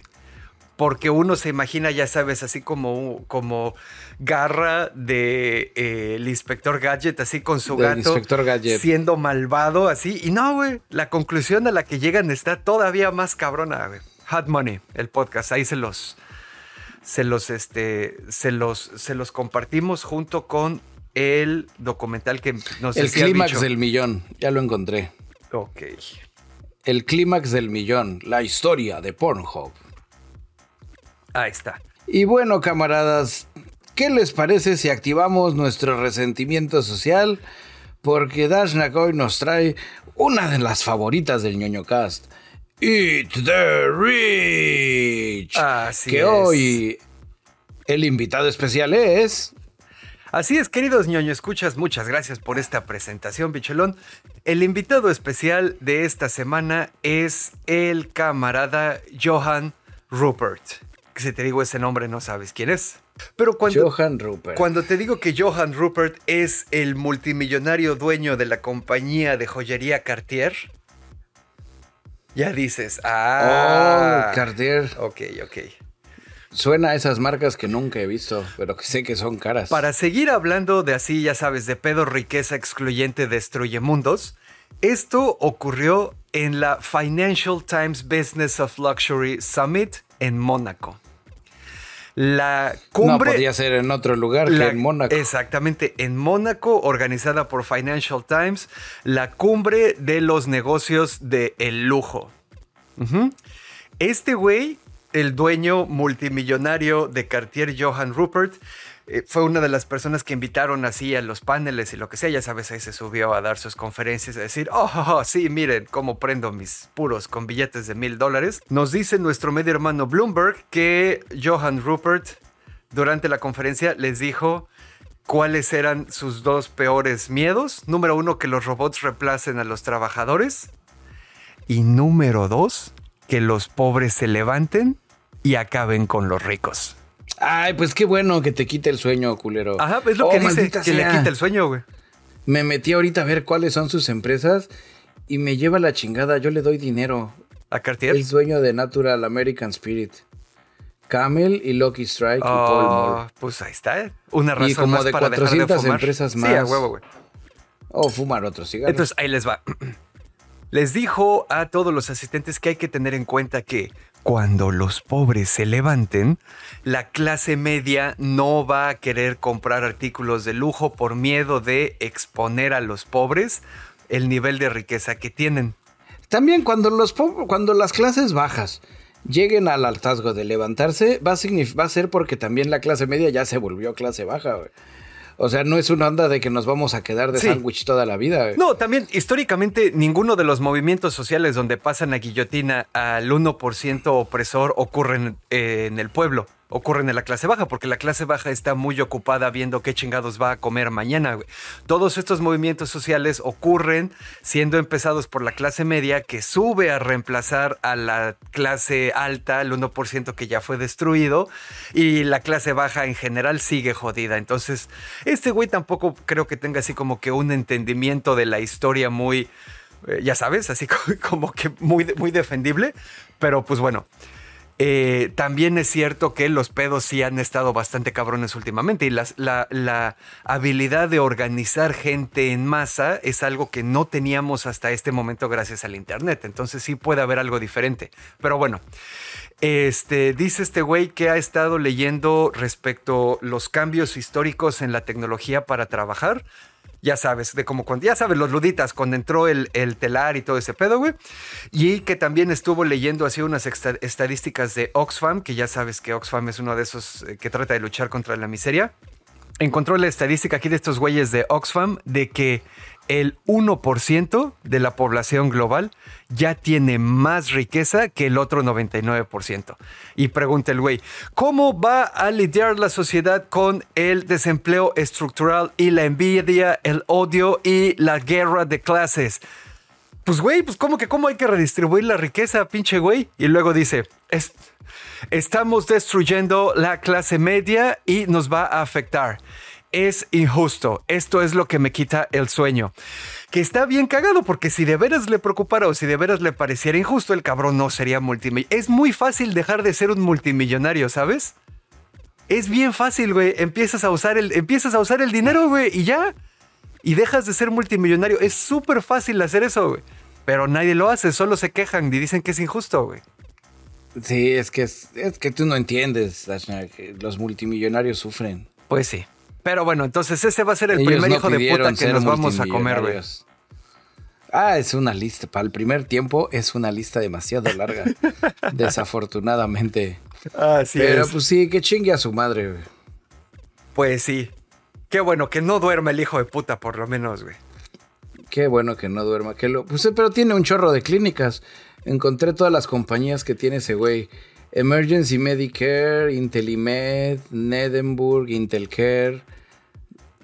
[SPEAKER 1] Porque uno se imagina, ya sabes, así como, como garra de eh, el inspector Gadget, así con su
[SPEAKER 2] Del
[SPEAKER 1] gato
[SPEAKER 2] Inspector Gadget.
[SPEAKER 1] siendo malvado, así. Y no, güey, la conclusión a la que llegan está todavía más cabrona, güey. Hot Money, el podcast, ahí se los, se los, este, se los, se los compartimos junto con el documental que nos
[SPEAKER 2] El clímax del millón, ya lo encontré.
[SPEAKER 1] Ok.
[SPEAKER 2] El clímax del millón, la historia de Pornhub.
[SPEAKER 1] Ahí está.
[SPEAKER 2] Y bueno, camaradas, ¿qué les parece si activamos nuestro resentimiento social? Porque Dashnak hoy nos trae una de las favoritas del ñoño cast. Eat the Rich.
[SPEAKER 1] Así
[SPEAKER 2] que
[SPEAKER 1] es.
[SPEAKER 2] hoy el invitado especial es.
[SPEAKER 1] Así es, queridos ñoño escuchas, muchas gracias por esta presentación, bichelón. El invitado especial de esta semana es el camarada Johan Rupert. Que si te digo ese nombre no sabes quién es. Pero cuando,
[SPEAKER 2] Johan Rupert.
[SPEAKER 1] cuando te digo que Johan Rupert es el multimillonario dueño de la compañía de joyería Cartier, ya dices, ah,
[SPEAKER 2] Oh, Cartier.
[SPEAKER 1] ok, ok.
[SPEAKER 2] Suena a esas marcas que nunca he visto, pero que sé que son caras.
[SPEAKER 1] Para seguir hablando de así, ya sabes, de pedo, riqueza excluyente, destruye mundos, esto ocurrió en la Financial Times Business of Luxury Summit en Mónaco. La
[SPEAKER 2] no
[SPEAKER 1] cumbre...
[SPEAKER 2] podía ser en otro lugar
[SPEAKER 1] la-
[SPEAKER 2] que en Mónaco.
[SPEAKER 1] Exactamente, en Mónaco, organizada por Financial Times, la cumbre de los negocios del lujo. Ujú. Este güey, el dueño multimillonario de Cartier, Johan Rupert, eh, fue una de las personas que invitaron así a los paneles y lo que sea, ya sabes, ahí se subió a dar sus conferencias, a decir, oh, oh, oh, sí, miren cómo prendo mis puros con billetes de mil dólares. Nos dice nuestro medio hermano Bloomberg que Johan Rupert durante la conferencia les dijo cuáles eran sus dos peores miedos. Número uno, que los robots reemplacen a los trabajadores. Y número dos, que los pobres se levanten y acaben con los ricos.
[SPEAKER 2] Ay, pues qué bueno que te quite el sueño, culero.
[SPEAKER 1] Ajá, es lo
[SPEAKER 2] Oh,
[SPEAKER 1] que dice, que le
[SPEAKER 2] sea.
[SPEAKER 1] quite el sueño, güey.
[SPEAKER 2] Me metí ahorita a ver cuáles son sus empresas y me lleva la chingada. Yo le doy dinero.
[SPEAKER 1] A Cartier.
[SPEAKER 2] Es dueño de Natural American Spirit. Camel y Lucky Strike y Paul Moore.
[SPEAKER 1] Oh, pues ahí está. Una razón
[SPEAKER 2] Y como
[SPEAKER 1] más
[SPEAKER 2] de
[SPEAKER 1] para dejar
[SPEAKER 2] 400
[SPEAKER 1] fumar.
[SPEAKER 2] empresas
[SPEAKER 1] Sí, a
[SPEAKER 2] más.
[SPEAKER 1] huevo, güey.
[SPEAKER 2] O fumar otros cigarros.
[SPEAKER 1] Entonces ahí les va. Les dijo a todos los asistentes que hay que tener en cuenta que cuando los pobres se levanten, la clase media no va a querer comprar artículos de lujo por miedo de exponer a los pobres el nivel de riqueza que tienen.
[SPEAKER 2] También cuando, los cuando las clases bajas lleguen al hartazgo de levantarse, va a, ser porque también la clase media ya se volvió clase baja. O sea, no es una onda de que nos vamos a quedar de
[SPEAKER 1] Sí.
[SPEAKER 2] sándwich toda la vida. güey.
[SPEAKER 1] No, también históricamente ninguno de los movimientos sociales donde pasan a guillotina al 1% opresor ocurren eh, en el pueblo, ocurren en la clase baja, porque la clase baja está muy ocupada viendo qué chingados va a comer mañana. Todos estos movimientos sociales ocurren siendo empezados por la clase media que sube a reemplazar a la clase alta, el 1% que ya fue destruido, y la clase baja en general sigue jodida. Entonces, este güey tampoco creo que tenga así como que un entendimiento de la historia muy, eh, ya sabes, así co- como que muy, muy defendible, pero pues bueno. Eh, también es cierto que los pedos sí han estado bastante cabrones últimamente y la, la habilidad de organizar gente en masa es algo que no teníamos hasta este momento gracias al Internet. Entonces sí puede haber algo diferente. Pero bueno, este, dice este güey que ha estado leyendo respecto los cambios históricos en la tecnología para trabajar. Ya sabes, de como cuando, ya sabes, los luditas, cuando entró el, el telar y todo ese pedo, güey. Y que también estuvo leyendo así unas estadísticas de Oxfam, que ya sabes que Oxfam es uno de esos eh, que trata de luchar contra la miseria. Encontró la estadística aquí de estos güeyes de Oxfam de que el 1% de la población global ya tiene más riqueza que el otro 99%. Y pregunta el güey, ¿cómo va a lidiar la sociedad con el desempleo estructural y la envidia, el odio y la guerra de clases? Pues güey, pues cómo que cómo hay que redistribuir la riqueza, pinche güey. Y luego dice, "Es- estamos destruyendo la clase media y nos va a afectar. Es injusto. Esto es lo que me quita el sueño. Que está bien cagado porque si de veras le preocupara o si de veras le pareciera injusto, el cabrón no sería multimillonario. Es muy fácil dejar de ser un multimillonario, ¿sabes? Es bien fácil, güey. Empiezas a usar el, empiezas a usar el dinero, güey, y ya y dejas de ser multimillonario. Es súper fácil hacer eso, güey. Pero nadie lo hace, solo se quejan y dicen que es injusto, güey.
[SPEAKER 2] Sí, es que, es, es que tú no entiendes, Dashna, que los multimillonarios sufren.
[SPEAKER 1] Pues sí. Pero bueno, entonces ese va a ser el
[SPEAKER 2] Ellos
[SPEAKER 1] primer
[SPEAKER 2] no
[SPEAKER 1] hijo de puta que nos vamos a comer, güey.
[SPEAKER 2] Ah, es una lista. Para el primer tiempo es una lista demasiado larga. desafortunadamente.
[SPEAKER 1] Así
[SPEAKER 2] Pero pues sí, que chingue a su madre, güey.
[SPEAKER 1] Pues sí. Qué bueno que no duerma el hijo de puta, por lo menos, güey.
[SPEAKER 2] Qué bueno que no duerma. Que lo, pues, pero tiene un chorro de clínicas. Encontré todas las compañías que tiene ese güey. Emergency Medicare, Intelimed, Nedenburg, Intelcare,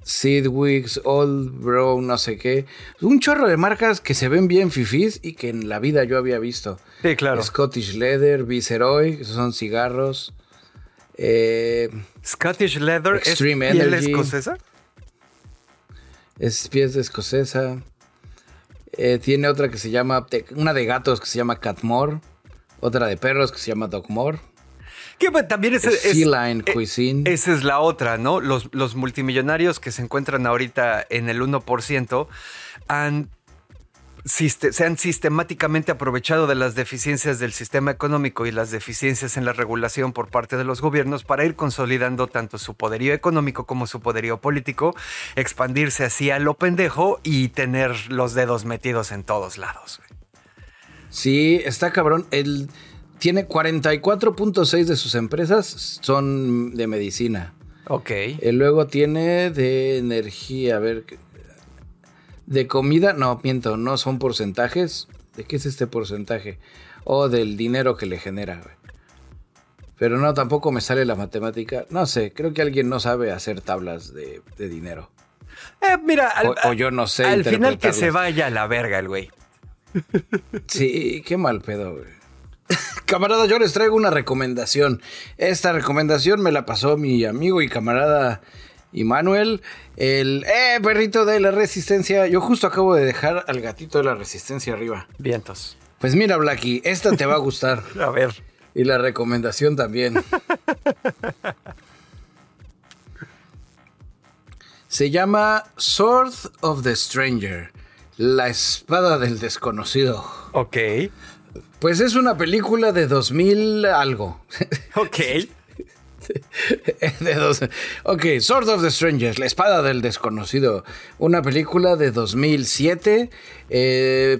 [SPEAKER 2] Sidwix, Old Bro, no sé qué. Un chorro de marcas que se ven bien fifís y que en la vida yo había visto.
[SPEAKER 1] Sí, claro.
[SPEAKER 2] Scottish Leather, Viceroy, esos son cigarros. Eh,
[SPEAKER 1] Scottish Leather
[SPEAKER 2] Extreme
[SPEAKER 1] es piel
[SPEAKER 2] Energy.
[SPEAKER 1] escocesa.
[SPEAKER 2] es pies de escocesa. Eh, tiene otra que se llama, una de gatos que se llama Catmore. Otra de perros que se llama Dogmore.
[SPEAKER 1] Que también es,
[SPEAKER 2] Es
[SPEAKER 1] es-
[SPEAKER 2] Feline
[SPEAKER 1] eh,
[SPEAKER 2] Cuisine.
[SPEAKER 1] Esa es la otra, ¿no? Los, los multimillonarios que se encuentran ahorita en el 1% han, se han sistemáticamente aprovechado de las deficiencias del sistema económico y las deficiencias en la regulación por parte de los gobiernos para ir consolidando tanto su poderío económico como su poderío político, expandirse así a lo pendejo y tener los dedos metidos en todos lados.
[SPEAKER 2] Sí, está cabrón. Él tiene 44.6 de sus empresas son de medicina.
[SPEAKER 1] Ok.
[SPEAKER 2] Y luego tiene de energía, a ver. De comida, no, miento, no son porcentajes. ¿De qué es este porcentaje? O del dinero que le genera. Pero no, tampoco me sale la matemática. No sé, creo que alguien no sabe hacer tablas de, dinero.
[SPEAKER 1] Eh, mira,
[SPEAKER 2] al, o, yo no sé.
[SPEAKER 1] Al final que se vaya a la verga el güey.
[SPEAKER 2] Sí, qué mal pedo, güey. camarada, yo les traigo una recomendación. Esta recomendación me la pasó mi amigo y camarada Immanuel. El eh, perrito de la resistencia. Yo justo acabo de dejar al gatito de la resistencia arriba.
[SPEAKER 1] Vientos.
[SPEAKER 2] Pues mira, Blacky, esta te va a gustar.
[SPEAKER 1] a ver.
[SPEAKER 2] Y la recomendación también. Se llama Sword of the Stranger. La espada del desconocido.
[SPEAKER 1] Ok.
[SPEAKER 2] Pues es una película de 2000 algo.
[SPEAKER 1] Ok.
[SPEAKER 2] de dos, ok, Sword of the Stranger, La espada del desconocido. Una película de 2007. Eh,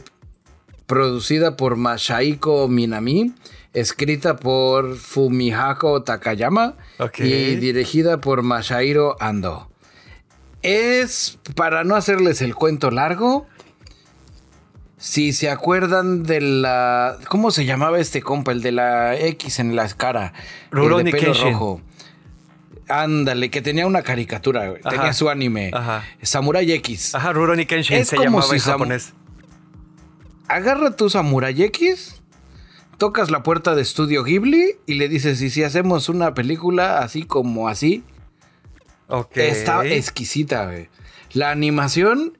[SPEAKER 2] producida por Mashaiko Minami escrita por Fumihako Takayama y dirigida por Masahiro Ando. Es, para no hacerles el cuento largo, si se acuerdan de la... ¿Cómo se llamaba este compa? El de la X en la cara.
[SPEAKER 1] Rurouni
[SPEAKER 2] el de pelo rojo. Ándale, que tenía una caricatura, tenía su anime. Samurai X.
[SPEAKER 1] Ajá, Rurouni Kenshin se llamaba en japonés.
[SPEAKER 2] Agarra tu Samurai X tocas la puerta de Estudio Ghibli y le dices, ¿y si hacemos una película así como así?
[SPEAKER 1] Ok.
[SPEAKER 2] Está exquisita, güey. La animación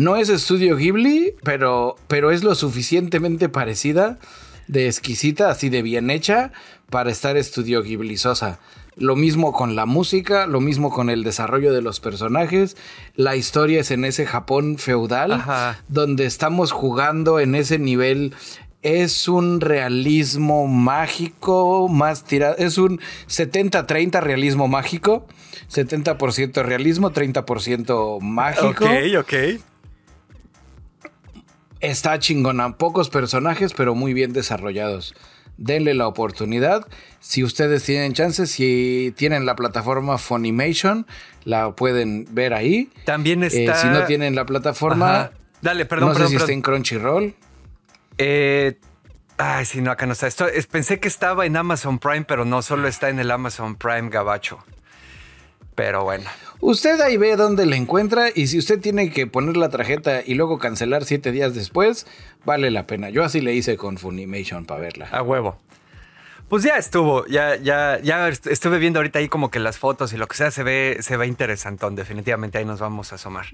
[SPEAKER 2] no es Estudio Ghibli, pero, pero es lo suficientemente parecida de exquisita, así de bien hecha, para estar Estudio Ghibli Sosa. Lo mismo con la música, lo mismo con el desarrollo de los personajes. La historia es en ese Japón feudal, donde estamos jugando en ese nivel es un realismo mágico más tirado. Es un 70-30 realismo mágico. 70% realismo, 30% mágico.
[SPEAKER 1] Ok, ok.
[SPEAKER 2] Está chingona. Pocos personajes, pero muy bien desarrollados. Denle la oportunidad. Si ustedes tienen chances, si tienen la plataforma Funimation, la pueden ver ahí.
[SPEAKER 1] También eh, está.
[SPEAKER 2] si no tienen la plataforma.
[SPEAKER 1] Dale, perdón,
[SPEAKER 2] no
[SPEAKER 1] sé
[SPEAKER 2] si está en Crunchyroll.
[SPEAKER 1] Eh, ay, sí, no, acá no está. Esto, pensé que estaba en Amazon Prime, pero no, solo está en el Amazon Prime Gabacho. Pero bueno.
[SPEAKER 2] Usted ahí ve dónde la encuentra y si usted tiene que poner la tarjeta y luego cancelar siete días después, vale la pena. Yo así le hice con Funimation para verla.
[SPEAKER 1] A huevo. Pues ya estuvo, ya, ya, ya estuve viendo ahorita ahí como que las fotos y lo que sea se ve, se ve interesantón. Definitivamente ahí nos vamos a asomar.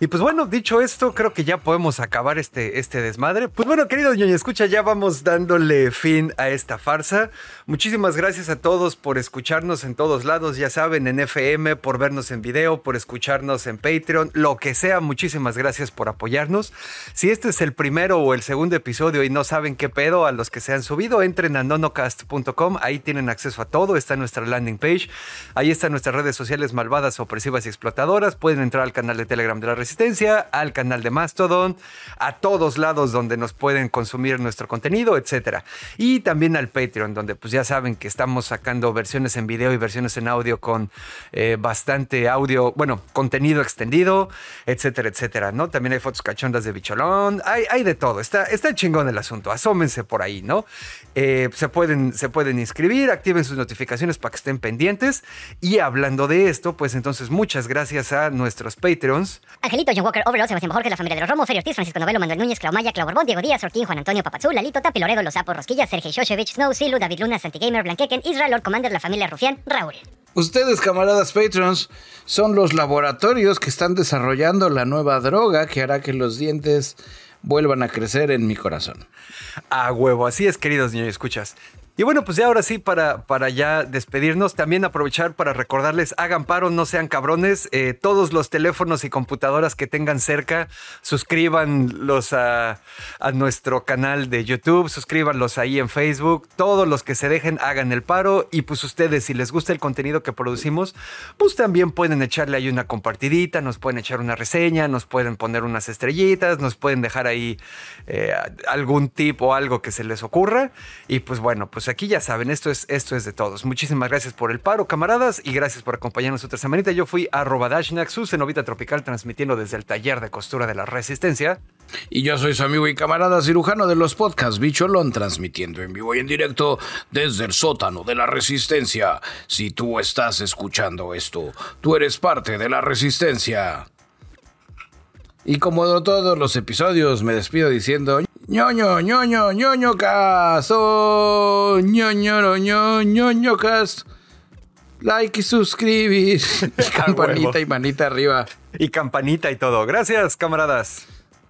[SPEAKER 1] Y pues bueno, dicho esto, creo que ya podemos acabar este, este desmadre. Pues bueno, querido ñoño, escucha, ya vamos dándole fin a esta farsa. Muchísimas gracias a todos por escucharnos en todos lados, ya saben, en FM, por vernos en video, por escucharnos en Patreon, lo que sea, muchísimas gracias por apoyarnos. Si este es el primero o el segundo episodio y no saben qué pedo, a los que se han subido, entren a nonocast.com, ahí tienen acceso a todo, está nuestra landing page, ahí están nuestras redes sociales malvadas, opresivas y explotadoras, pueden entrar al canal de Telegram de la Resistencia, al canal de Mastodon, a todos lados donde nos pueden consumir nuestro contenido, etcétera. Y también al Patreon, donde pues ya saben que estamos sacando versiones en video y versiones en audio con eh, bastante audio, bueno, contenido extendido, etcétera, etcétera, ¿no? También hay fotos cachondas de bicholón, hay, de todo, está, está chingón el asunto, asómense por ahí, ¿no? Eh, se, pueden, se pueden inscribir, activen sus notificaciones para que estén pendientes. Y hablando de esto, pues entonces muchas gracias a nuestros Patreons.
[SPEAKER 3] Angelito, John Walker, Overlord, Sebastián Jorge, la familia de los Romo, Ferio Ortiz, Francisco Novelo, Manuel Núñez, Claumaya, Clau Borbón, Diego Díaz, Orquín, Juan Antonio Papazul, Lalito, Tapi Loredo, Los Sapos, Rosquilla, Sergio Shoshevich, Snow, Silu, David Luna, Santigamer, Blanqueken, Israel, Lord Commander, la familia Rufián, Raúl.
[SPEAKER 2] Ustedes, camaradas Patreons, son los laboratorios que están desarrollando la nueva droga que hará que los dientes vuelvan a crecer en mi corazón.
[SPEAKER 1] A huevo, así es, queridos niños, escuchas. Y bueno, pues ya ahora sí, para, para ya despedirnos, también aprovechar para recordarles, hagan paro, no sean cabrones, eh, todos los teléfonos y computadoras que tengan cerca, suscríbanlos a, nuestro canal de YouTube, suscríbanlos ahí en Facebook, todos los que se dejen, hagan el paro y pues ustedes, si les gusta el contenido que producimos, pues también pueden echarle ahí una compartidita, nos pueden echar una reseña, nos pueden poner unas estrellitas, nos pueden dejar ahí eh, algún tip o algo que se les ocurra y pues bueno, pues pues aquí ya saben, esto es, esto es de todos. Muchísimas gracias por el paro, camaradas, y gracias por acompañarnos otra semanita. Yo fui a Dashnak, su cenovita tropical, transmitiendo desde el taller de costura de la Resistencia.
[SPEAKER 2] Y yo soy su amigo y camarada cirujano de los podcasts Bicholón, transmitiendo en vivo y en directo desde el sótano de la Resistencia. Si tú estás escuchando esto, tú eres parte de la Resistencia. Y como todos los episodios, me despido diciendo ñoño, ñoño, ñoño caso, ñoño, ñoño, ñoño cast. Like y suscribir. campanita y manita arriba.
[SPEAKER 1] Y campanita y todo. Gracias, camaradas.